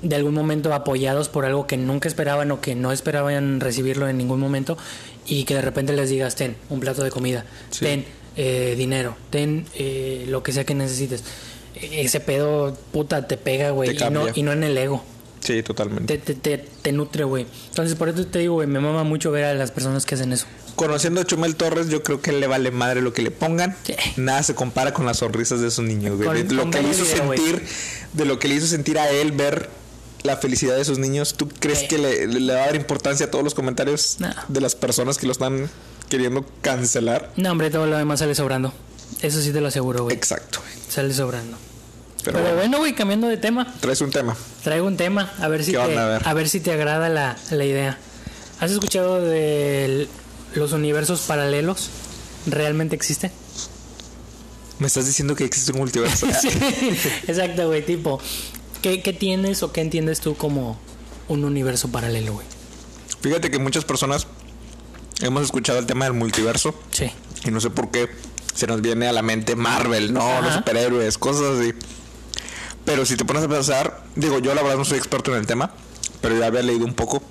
de algún momento apoyados por algo que nunca esperaban o que no esperaban recibirlo en ningún momento y que de repente les digas, ten un plato de comida, Sí. ten eh, dinero, ten eh, lo que sea que necesites. E- Ese pedo, puta, te pega, güey, y no, y no en el ego. Sí, totalmente. Te, te, te, te nutre, güey. Entonces, por eso te digo, güey, me mama mucho ver a las personas que hacen eso. Conociendo a Chumel Torres, yo creo que le vale madre lo que le pongan. Sí. Nada se compara con las sonrisas de esos niños, güey. Con- lo con que le hizo video, sentir, de lo que le hizo sentir a él ver la felicidad de esos niños. ¿Tú crees que le, le va a dar importancia a todos los comentarios No. de las personas que lo están queriendo cancelar? No, hombre, todo lo demás sale sobrando. Eso sí te lo aseguro, güey. Exacto. Sale sobrando. Pero, Pero, bueno, güey, cambiando de tema. traes un tema. Traigo un tema, a ver si, ¿Qué te? A a, ver. si te agrada la, la idea. ¿Has escuchado de los universos paralelos? ¿Realmente existe? Me estás diciendo que existe un multiverso. Sí, exacto, güey, tipo, ¿qué, ¿qué tienes o qué entiendes tú como un universo paralelo, güey? Fíjate que muchas personas hemos escuchado el tema del multiverso. Sí. Y no sé por qué se nos viene a la mente Marvel, ¿no? Ajá. Los superhéroes, cosas así. Pero si te pones a pensar, digo, yo la verdad no soy experto en el tema, pero ya había leído un poco.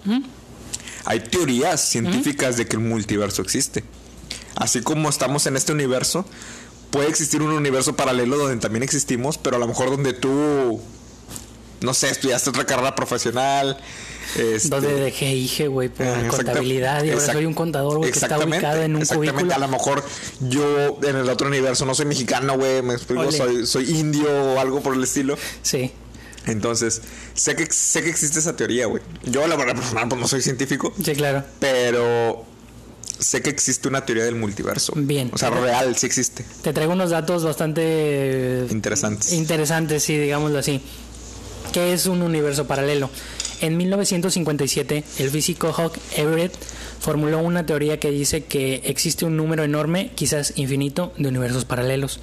Hay teorías científicas de que el multiverso existe. Así como estamos en este universo, puede existir un universo paralelo donde también existimos, pero a lo mejor donde tú, no sé, estudiaste otra carrera profesional, Este- Donde dejé IG, güey, por Ah, contabilidad y ahora soy un contador, güey, que está ubicado en un exactamente. cubículo. A lo mejor yo en el otro universo no soy mexicano, güey, me explico, soy, soy indio o algo por el estilo. Sí. Entonces, sé que, sé que existe esa teoría, güey. Yo, la verdad, personal, pues no soy científico, Sí, claro. pero sé que existe una teoría del multiverso. Bien. O sea, real, sí existe. Te traigo unos datos bastante Interesantes. interesantes, sí, digámoslo así. ¿Qué es un universo paralelo? En 1957, el físico Hawk Everett formuló una teoría que dice que existe un número enorme, quizás infinito, de universos paralelos.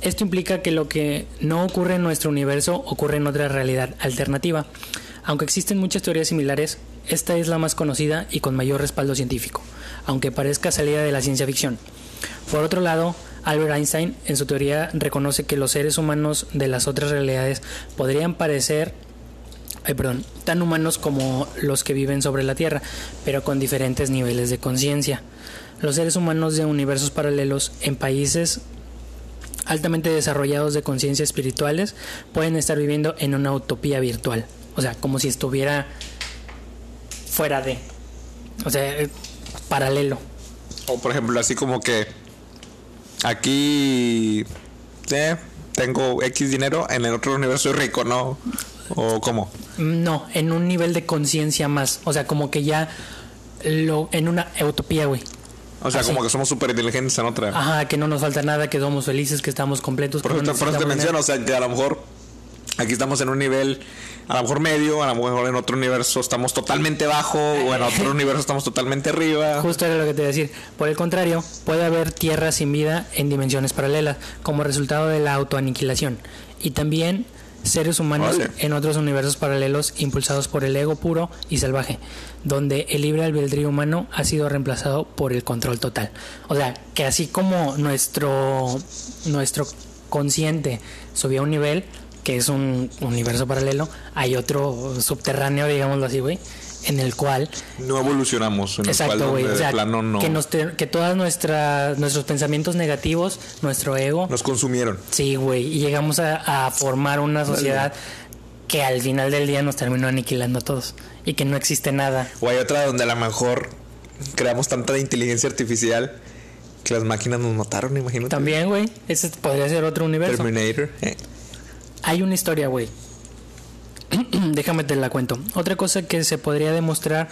Esto implica que lo que no ocurre en nuestro universo ocurre en otra realidad alternativa. Aunque existen muchas teorías similares, esta es la más conocida y con mayor respaldo científico, aunque parezca salida de la ciencia ficción. Por otro lado, Albert Einstein en su teoría reconoce que los seres humanos de las otras realidades podrían parecer perdón, tan humanos como los que viven sobre la Tierra, pero con diferentes niveles de conciencia. Los seres humanos de universos paralelos en países altamente desarrollados de conciencia espirituales pueden estar viviendo en una utopía virtual. O sea, como si estuviera fuera de. O sea, eh, paralelo. O por ejemplo, así como que aquí eh, tengo X dinero, en el otro universo soy rico, ¿no? O cómo. No, en un nivel de conciencia más. O sea, como que ya lo en una utopía, güey. O sea, Así. como que somos súper inteligentes en otra. Ajá, que no nos falta nada, que somos felices, que estamos completos. Por eso, no te- por eso te necesitamos menciono, o sea, que a lo mejor aquí estamos en un nivel, a lo mejor medio, a lo mejor en otro universo estamos totalmente bajo, o en otro universo estamos totalmente arriba. Justo era lo que te iba a decir. Por el contrario, puede haber tierra sin vida en dimensiones paralelas, como resultado de la autoaniquilación. Y también seres humanos Vale. en otros universos paralelos impulsados por el ego puro y salvaje, donde el libre albedrío humano ha sido reemplazado por el control total. O sea, que así como nuestro nuestro consciente subió a un nivel que es un universo paralelo, hay otro subterráneo, digámoslo así, güey, en el cual No evolucionamos, en el cual Exacto, O sea, plano no que, nos te- que todas nuestras nuestros pensamientos negativos, nuestro ego, nos consumieron. sí, güey, y llegamos a, a formar una sociedad que al final del día nos terminó aniquilando a todos y que no existe nada. O hay otra donde a lo mejor creamos tanta inteligencia artificial que las máquinas nos mataron, imagínate. También, güey, ese podría ser otro universo. Terminator. eh. Hay una historia, güey. Déjame te la cuento. Otra cosa que se podría demostrar,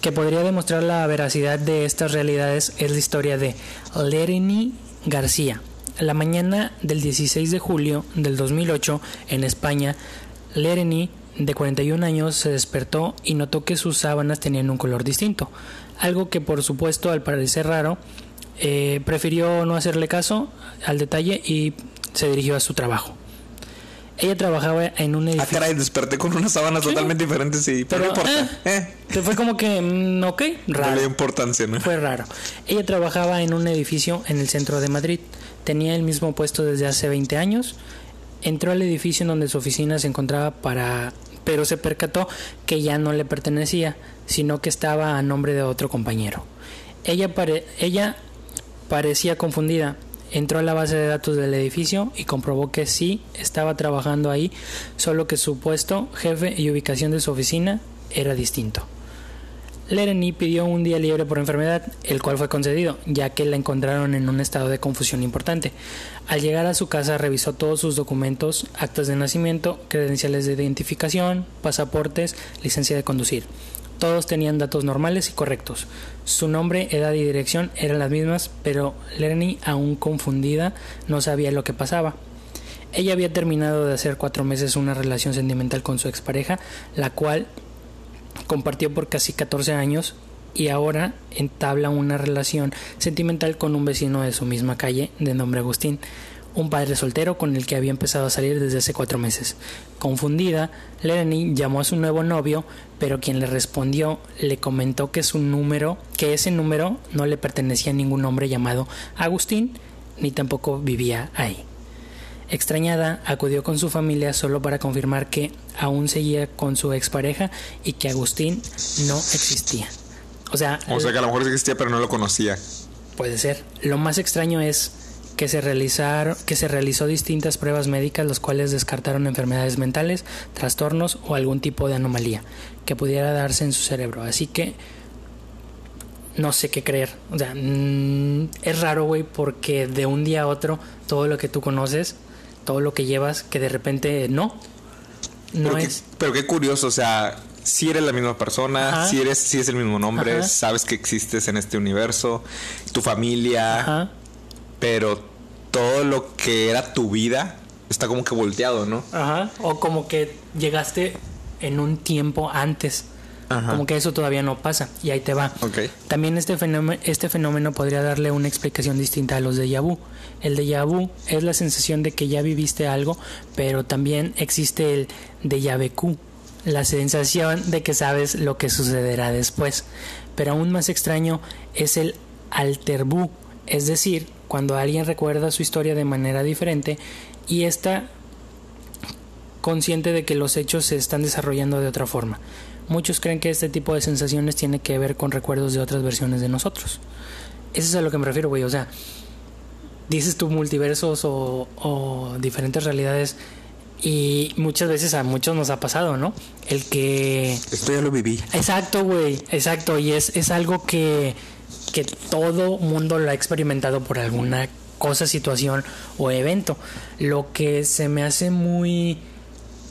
que podría demostrar la veracidad de estas realidades es la historia de Lereni García. La mañana del 16 de julio del 2008, en España, Lereni, de 41 años, se despertó y notó que sus sábanas tenían un color distinto. Algo que, por supuesto, al parecer raro, eh, prefirió no hacerle caso al detalle y se dirigió a su trabajo. Ella trabajaba en un Ah, edificio. caray, desperté con unas sábanas totalmente diferentes y pero, no importa. Eh, Se fue como que, mm, ok, No raro. le dio importancia, ¿no? Fue raro. Ella trabajaba en un edificio en el centro de Madrid. Tenía el mismo puesto desde hace 20 años. Entró al edificio en donde su oficina se encontraba para... pero se percató que ya no le pertenecía, sino que estaba a nombre de otro compañero. Ella, pare- ella parecía confundida. Entró a la base de datos del edificio y comprobó que sí estaba trabajando ahí, solo que su puesto, jefe y ubicación de su oficina era distinto. Lereny pidió un día libre por enfermedad, el cual fue concedido, ya que la encontraron en un estado de confusión importante. Al llegar a su casa revisó todos sus documentos, actas de nacimiento, credenciales de identificación, pasaportes, licencia de conducir. Todos tenían datos normales y correctos. Su nombre, edad y dirección eran las mismas, pero Lereny, aún confundida, no sabía lo que pasaba. Ella había terminado de hacer cuatro meses una relación sentimental con su expareja, la cual compartió por casi 14 años y ahora entabla una relación sentimental con un vecino de su misma calle de nombre Agustín, un padre soltero con el que había empezado a salir desde hace cuatro meses. Confundida, Lereny llamó a su nuevo novio, pero quien le respondió le comentó que su número, que ese número no le pertenecía a ningún hombre llamado Agustín, ni tampoco vivía ahí. Extrañada, acudió con su familia solo para confirmar que aún seguía con su expareja y que Agustín no existía. O sea, O sea que a lo mejor existía, pero no lo conocía. puede ser. Lo más extraño es que se realizaron, que se realizó distintas pruebas médicas, los cuales descartaron enfermedades mentales, trastornos o algún tipo de anomalía que pudiera darse en su cerebro. Así que no sé qué creer. O sea, mm, es raro, güey, porque de un día a otro todo lo que tú conoces, todo lo que llevas, que de repente no. No pero, es. qué, pero qué curioso, o sea, si eres la misma persona, Ajá. si eres, si es el mismo nombre, Ajá. sabes que existes en este universo, tu familia, Ajá. Pero todo lo que era tu vida está como que volteado, ¿no? Ajá. O como que llegaste en un tiempo antes. Ajá. Como que eso todavía no pasa. Y ahí te va. Ok. También este fenómeno, este fenómeno podría darle una explicación distinta a los de vu. El déjà vu es la sensación de que ya viviste algo, pero también existe el déjà vu, la sensación de que sabes lo que sucederá después. Pero aún más extraño es el alter vu, es decir, cuando alguien recuerda su historia de manera diferente y está consciente de que los hechos se están desarrollando de otra forma. Muchos creen que este tipo de sensaciones tiene que ver con recuerdos de otras versiones de nosotros. Eso es a lo que me refiero, güey. O sea, dices tú multiversos o, o diferentes realidades y muchas veces a muchos nos ha pasado, ¿no? El que... Esto ya lo viví. Exacto, güey. Exacto. Y es, es algo que, que todo mundo lo ha experimentado por alguna cosa, situación o evento. Lo que se me hace muy...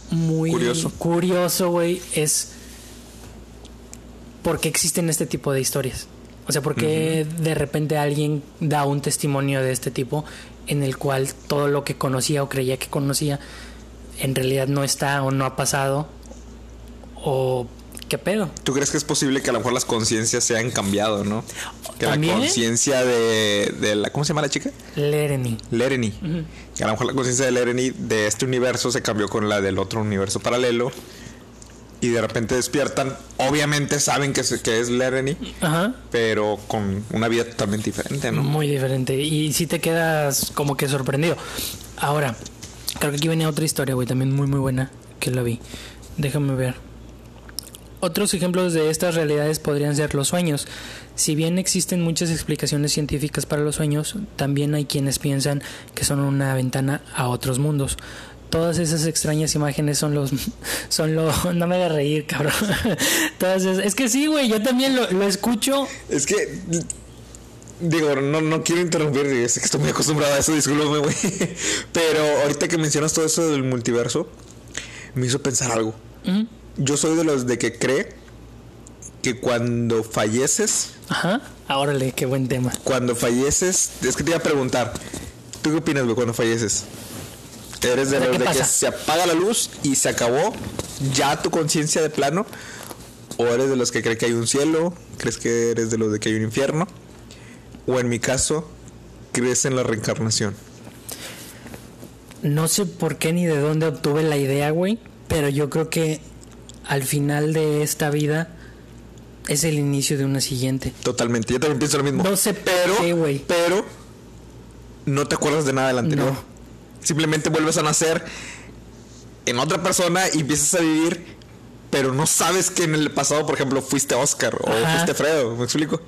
Muy Curioso. curioso, güey, es por qué existen este tipo de historias. O sea, por qué de repente alguien da un testimonio de este tipo en el cual todo lo que conocía o creía que conocía en realidad no está o no ha pasado o qué pedo. ¿Tú crees que es posible que a lo mejor las conciencias se hayan cambiado, no? Que ¿También? la conciencia de, de la... ¿Cómo se llama la chica? Lereny. Lereny. Que a lo mejor la conciencia de Lereny de este universo se cambió con la del otro universo paralelo. Y de repente despiertan. Obviamente saben que, se- que es Lereny, Ajá. pero con una vida totalmente diferente, ¿no? Muy diferente. Y sí te quedas como que sorprendido. Ahora, creo que aquí venía otra historia, güey, también muy, muy buena, que la vi. Déjame ver. Otros ejemplos de estas realidades podrían ser los sueños. Si bien existen muchas explicaciones científicas para los sueños, también hay quienes piensan que son una ventana a otros mundos. Todas esas extrañas imágenes son los... Son lo... No me hagas reír, cabrón. Todas esas... Es que sí, güey, yo también lo, lo escucho Es que. Digo, no, no quiero interrumpir, es que estoy muy acostumbrado a eso, discúlpame, güey. Pero ahorita que mencionas todo eso del multiverso, me hizo pensar algo. Ujú. Yo soy de los de que cree que cuando falleces, Ajá. Órale, qué buen tema. cuando falleces, es que te iba a preguntar, ¿tú qué opinas, güey, cuando falleces? ¿Eres de los ¿qué de que se apaga la luz y se acabó ya tu conciencia de plano? ¿O eres de los que cree que hay un cielo? ¿Crees que eres de los de que hay un infierno? ¿O en mi caso, crees en la reencarnación? No sé por qué ni de dónde obtuve la idea, güey, pero yo creo que al final de esta vida es el inicio de una siguiente. Totalmente, yo también pienso lo mismo. No sé pero, qué, pero no te acuerdas de nada del anterior. No. Simplemente vuelves a nacer en otra persona y empiezas a vivir, pero no sabes que en el pasado, por ejemplo, fuiste Oscar o fuiste Fredo. ¿Me explico?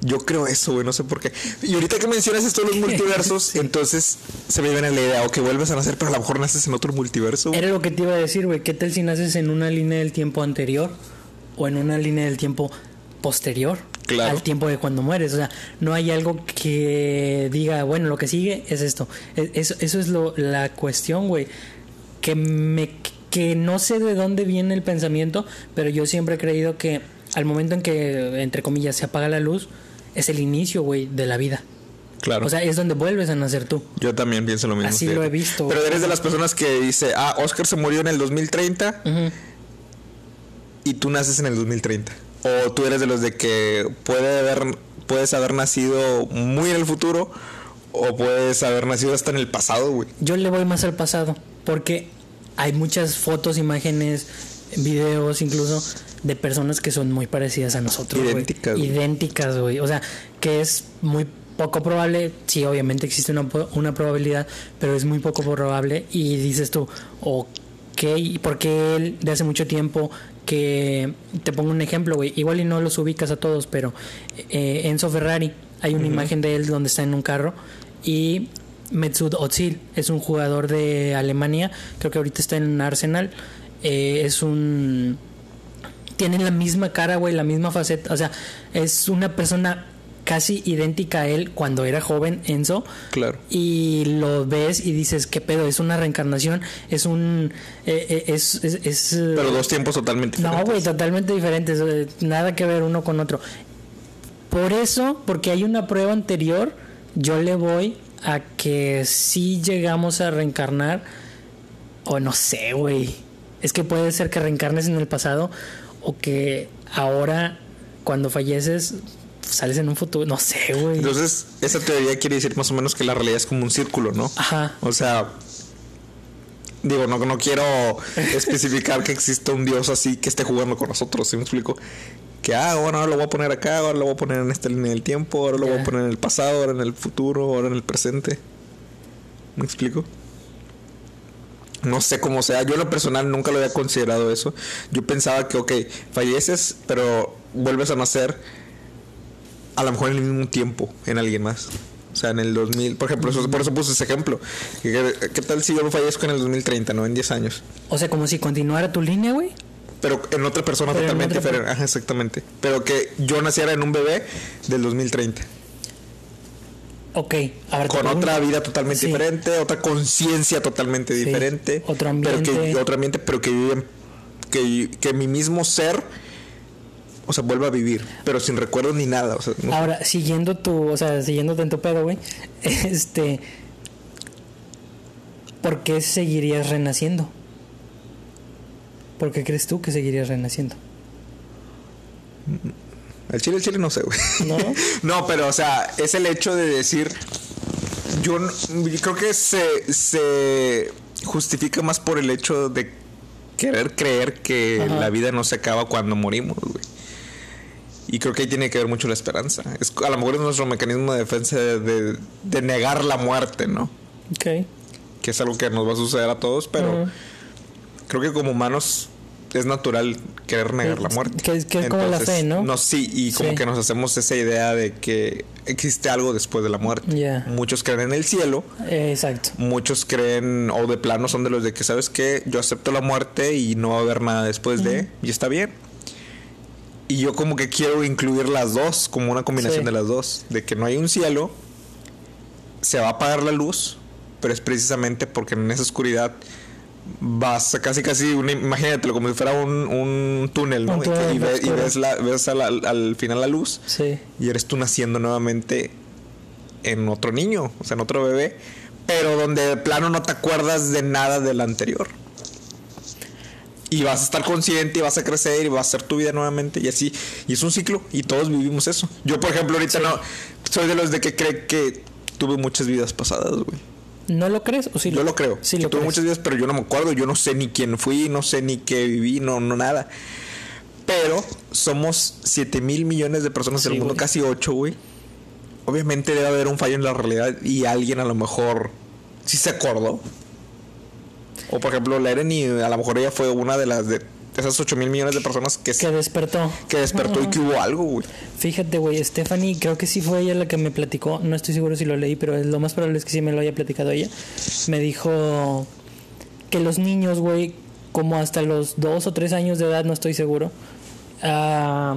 Yo creo eso, güey, no sé por qué. Y ahorita que mencionas esto de los multiversos, entonces se me viene la idea, o que vuelves a nacer, pero a lo mejor naces en otro multiverso. Era lo que te iba a decir, güey. ¿Qué tal si naces en una línea del tiempo anterior o en una línea del tiempo posterior Claro. al tiempo de cuando mueres? O sea, no hay algo que diga, bueno, lo que sigue es esto. E- Eso, eso es lo, la cuestión, güey. Que me que no sé de dónde viene el pensamiento, pero yo siempre he creído que al momento en que, entre comillas, se apaga la luz, es el inicio, güey, de la vida. Claro. O sea, es donde vuelves a nacer tú. Yo también pienso lo mismo. Así lo he visto. Pero eres de las personas que dice, ah, Oscar se murió en el 2030 Ujú. y tú naces en el 2030. O tú eres de los de que puede haber, puedes haber nacido muy en el futuro o puedes haber nacido hasta en el pasado, güey. Yo le voy más al pasado, porque hay muchas fotos, imágenes, videos incluso de personas que son muy parecidas a nosotros. Idénticas, güey. Idénticas, güey. O sea, que es muy poco probable, sí, obviamente existe una, una probabilidad, pero es muy poco probable y dices tú, ok, porque él de hace mucho tiempo que te pongo un ejemplo, güey, igual y no los ubicas a todos, pero eh, Enzo Ferrari, hay una imagen de él donde está en un carro y Mesut Özil es un jugador de Alemania, creo que ahorita está en Arsenal. Eh, es un tienen la misma cara, güey, la misma faceta, o sea, es una persona casi idéntica a él cuando era joven, Enzo. Claro. Y lo ves y dices, ¿qué pedo? Es una reencarnación, es un... eh, eh, es, es, es, eh, Pero dos tiempos totalmente no, diferentes. güey, totalmente diferentes. Nada que ver uno con otro. Por eso, porque hay una prueba anterior, yo le voy a que si llegamos a reencarnar, o no sé, güey. Es que puede ser que reencarnes en el pasado, o que ahora, cuando falleces, sales en un futuro. No sé, güey. Entonces, esa teoría quiere decir más o menos que la realidad es como un círculo, ¿no? Ajá. O sea, digo, no, no quiero especificar que exista un dios así que esté jugando con nosotros, ¿sí me explico? Que, ah, bueno, ahora lo voy a poner acá, ahora lo voy a poner en esta línea del tiempo, ahora lo voy a poner en el pasado, ahora en el futuro, ahora en el presente. ¿Me explico? No sé cómo sea. Yo en lo personal nunca lo había considerado eso. Yo pensaba que, ok, falleces, pero vuelves a nacer a lo mejor en el mismo tiempo en alguien más. O sea, en el 2000, por ejemplo, eso- por eso puse ese ejemplo. ¿Qué, qué tal si yo fallezco en el 2030, no? En 10 años. O sea, como si continuara tu línea, güey. Pero en otra persona Pero totalmente diferente. Ajá, exactamente. Pero que yo naciera en un bebé del 2030. Ok, a ver, te Con otra vida totalmente Sí. diferente, otra conciencia totalmente Sí, diferente. otro Pero que, ambiente. otro ambiente, pero que vive en- que, que mi mismo ser, o sea, vuelva a vivir, pero sin recuerdos ni nada. O sea, no- Ahora, siguiendo tu, o sea, siguiéndote en tu pedo, güey, este, ¿por qué seguirías renaciendo? ¿Por qué crees tú que seguirías renaciendo? El chile, el chile no sé, güey. ¿No? no, pero, o sea, es el hecho de decir. Yo, creo que se, se justifica más por el hecho de querer creer que Ajá. la vida no se acaba cuando morimos, güey. Y creo que ahí tiene que ver mucho la esperanza. Es, a lo mejor es nuestro mecanismo de defensa de, de- de negar la muerte, ¿no? Ok. Que es algo que nos va a suceder a todos, pero creo que como humanos es natural querer negar la muerte. Que es- que es como la fe, ¿no? sí, y como Sí. que nos hacemos esa idea de que existe algo después de la muerte. Muchos creen en el cielo, Eh, exacto. muchos creen, o de plano son de los de que, ¿sabes qué? Yo acepto la muerte y no va a haber nada después de, y está bien. Y yo como que quiero incluir las dos, como una combinación Sí. de las dos, de que no hay un cielo, se va a apagar la luz, pero es precisamente porque en esa oscuridad vas a casi casi una, imagínatelo como si fuera un, un túnel, ¿no? Un túnel y, ve- y ves, la, ves al final la luz Sí. y eres tú naciendo nuevamente en otro niño, o sea, en otro bebé, pero donde de plano no te acuerdas de nada del anterior. Y vas a estar consciente y vas a crecer y vas a hacer tu vida nuevamente y así. Y es un ciclo y todos vivimos eso. Yo, por ejemplo, ahorita no soy de los de que cree que tuve muchas vidas pasadas, güey. ¿No lo crees o sí Yo lo creo. Sí lo tuve muchas vidas, pero yo no me acuerdo. Yo no sé ni quién fui, no sé ni qué viví, no, no nada. Pero somos 7 mil millones de personas en Sí, el mundo, güey. casi 8, güey. Obviamente debe haber un fallo en la realidad y alguien a lo mejor sí se acordó. O por ejemplo, la Ereni, a lo mejor ella fue una de las de esas 8 mil millones de personas que, Que despertó. que despertó y que hubo algo, güey. Fíjate, güey, Stephanie, creo que sí fue ella la que me platicó. No estoy seguro si lo leí, pero lo más probable es que sí me lo haya platicado ella. Me dijo que los niños, güey, como hasta los dos o tres años de edad, no estoy seguro. ah,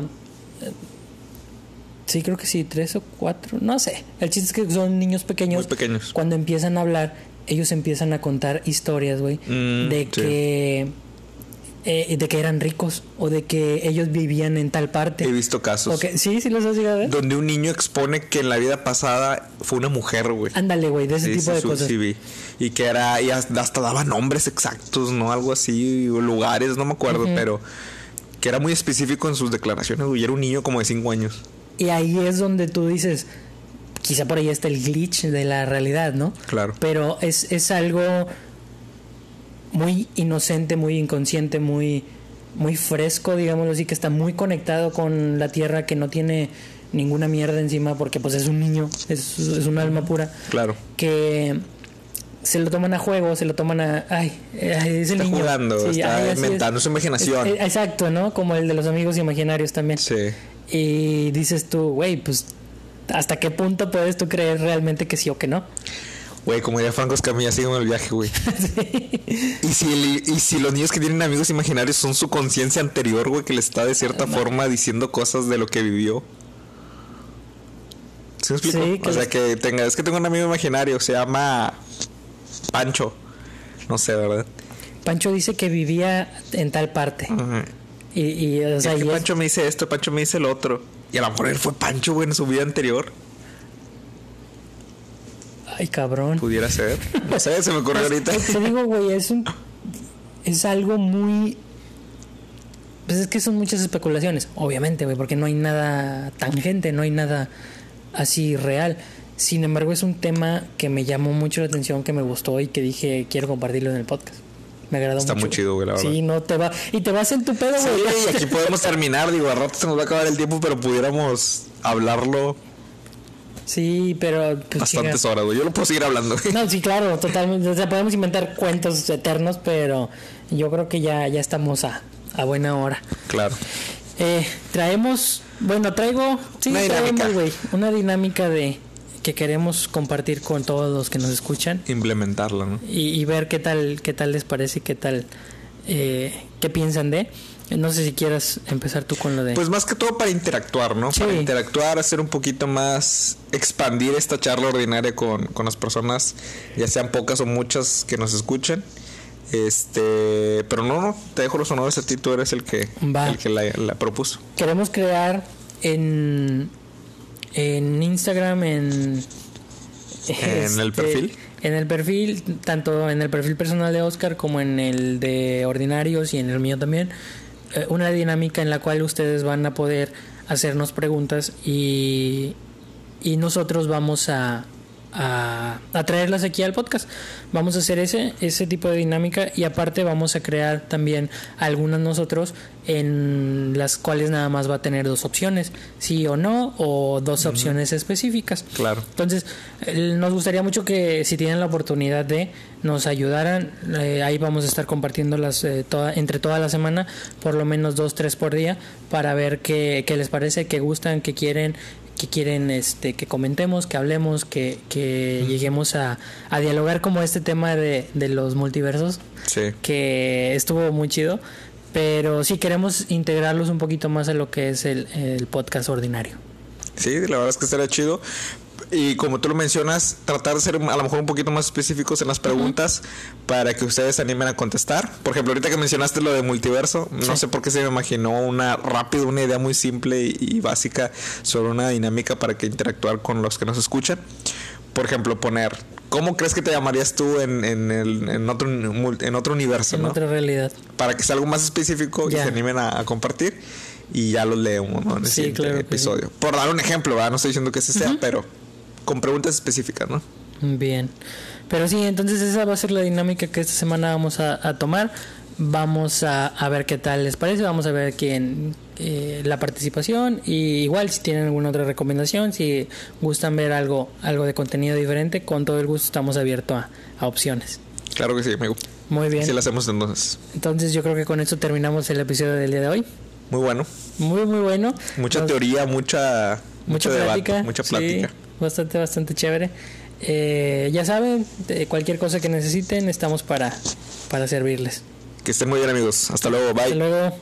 sí, creo que sí, tres o cuatro, no sé. El chiste es que son niños pequeños. Muy pequeños. Cuando empiezan a hablar, ellos empiezan a contar historias, güey, Mm, de sí. que eh, de que eran ricos o de que ellos vivían en tal parte. He visto casos Sí, sí los has llegado a ver. donde un niño expone que en la vida pasada fue una mujer, güey. Ándale, güey, de ese Sí, tipo sí, de sí, cosas. vi. Y que era, y hasta daba nombres exactos, ¿no? Algo así, o lugares, no me acuerdo, pero que era muy específico en sus declaraciones, güey. Era un niño como de 5 años. Y ahí es donde tú dices, quizá por ahí está el glitch de la realidad, ¿no? Claro. Pero es, es algo muy inocente, muy inconsciente, muy, muy fresco, digámoslo así, que está muy conectado con la tierra, que no tiene ninguna mierda encima, porque pues es un niño, es, es un alma pura. Claro. que se lo toman a juego, se lo toman a. Ay, ay, es el Está niño. jugando, está ay, así es. inventando su imaginación. Es- exacto, ¿no? Como el de los amigos imaginarios también. Sí. Y dices tú, güey, pues ¿Hasta qué punto puedes tú creer realmente que sí o que no? Güey, como diría Franco Escamilla, sígueme el viaje, güey. y, si el- y si los niños que tienen amigos imaginarios son su conciencia anterior, güey, que le está de cierta forma diciendo cosas de lo que vivió. ¿Sí me explico? Sí, que o sea, les- que tenga... Es que tengo un amigo imaginario, se llama Pancho. No sé, ¿verdad? Pancho dice que vivía en tal parte. Ajá. Y, y, o sea, Es que y es- Pancho me dice esto, Pancho me dice lo otro. Y a lo mejor él fue Pancho, güey, en su vida anterior. Ay, cabrón. Pudiera ser. No sé, se me ocurrió ahorita. Te digo, güey, es un. Es algo muy. Pues es que son muchas especulaciones, obviamente, güey, porque no hay nada tangente, no hay nada así real. Sin embargo, es un tema que me llamó mucho la atención, que me gustó y que dije, quiero compartirlo en el podcast. Me agradó Está mucho. muy chido, güey, la verdad. Sí, no te va. Y te vas en tu pedo, Sí, güey. y aquí podemos terminar, digo, a rato se nos va a acabar el tiempo, pero pudiéramos hablarlo Sí, pero. Pues, bastantes horas, güey. Yo lo puedo seguir hablando, güey. No, sí, claro, totalmente. O sea, podemos inventar cuentos eternos, pero yo creo que ya, ya estamos a, a buena hora. Claro. Eh, traemos, bueno, traigo, sí, Una traemos, güey, una dinámica de que queremos compartir con todos los que nos escuchan Implementarlo, ¿no? y, y ver qué tal, qué tal les parece, y qué tal, eh, qué piensan de. No sé si quieras empezar tú con lo de. Pues más que todo para interactuar, ¿no? Sí. Para interactuar, hacer un poquito más, expandir esta charla ordinaria con, con las personas, ya sean pocas o muchas que nos escuchen. Este, pero no, no, te dejo los honores a ti, tú eres el que, Va. el que la, la propuso. queremos crear en en Instagram en ¿En el este, perfil? en el perfil tanto en el perfil personal de Oscar como en el de ordinarios y en el mío también una dinámica en la cual ustedes van a poder hacernos preguntas y y nosotros vamos a a, a traerlas aquí al podcast. Vamos a hacer ese, ese tipo de dinámica y aparte vamos a crear también algunas nosotros en las cuales nada más va a tener dos opciones, sí o no, o dos opciones específicas. Claro. Entonces, nos gustaría mucho que si tienen la oportunidad de nos ayudaran, eh, ahí vamos a estar compartiéndolas eh, toda, entre toda la semana, por lo menos dos, tres por día, para ver qué, qué les parece, qué gustan, qué quieren, que quieren este que comentemos, que hablemos, que, que lleguemos a, a dialogar como este tema de, de los multiversos, Sí. que estuvo muy chido, pero sí queremos integrarlos un poquito más a lo que es el, el podcast ordinario. Sí, la verdad es que estaría chido. Y como tú lo mencionas, tratar de ser a lo mejor un poquito más específicos en las preguntas para que ustedes se animen a contestar. Por ejemplo, ahorita que mencionaste lo de multiverso, no sé por qué se me imaginó una rápido, una idea muy simple y, y básica sobre una dinámica para que interactuar con los que nos escuchan. Por ejemplo, poner, ¿cómo crees que te llamarías tú en, en, el- en otro, en otro universo? En ¿no? otra realidad. Para que sea algo más específico y Ya. se animen a, a compartir. Y ya los leemos ¿no? en el Sí, siguiente claro episodio. Por dar un ejemplo, ¿verdad? No estoy diciendo que ese sea, pero con preguntas específicas, ¿no? Bien. Pero sí, entonces esa va a ser la dinámica que esta semana vamos a, a tomar. Vamos a, a ver qué tal les parece. Vamos a ver quién eh, la participación. Y igual si tienen alguna otra recomendación, si gustan ver algo, algo de contenido diferente, con todo el gusto estamos abiertos a, a opciones. Claro que sí, amigo. Muy bien. Así lo hacemos entonces. Entonces yo creo que con esto terminamos el episodio del día de hoy. Muy bueno. Muy, muy bueno. Mucha Nos- teoría, mucha, mucha mucho debate, plática. mucha sí, plática. bastante, bastante chévere. Eh, ya saben, de cualquier cosa que necesiten, estamos para, para servirles. Que estén muy bien, amigos. Hasta luego. Bye. Hasta luego.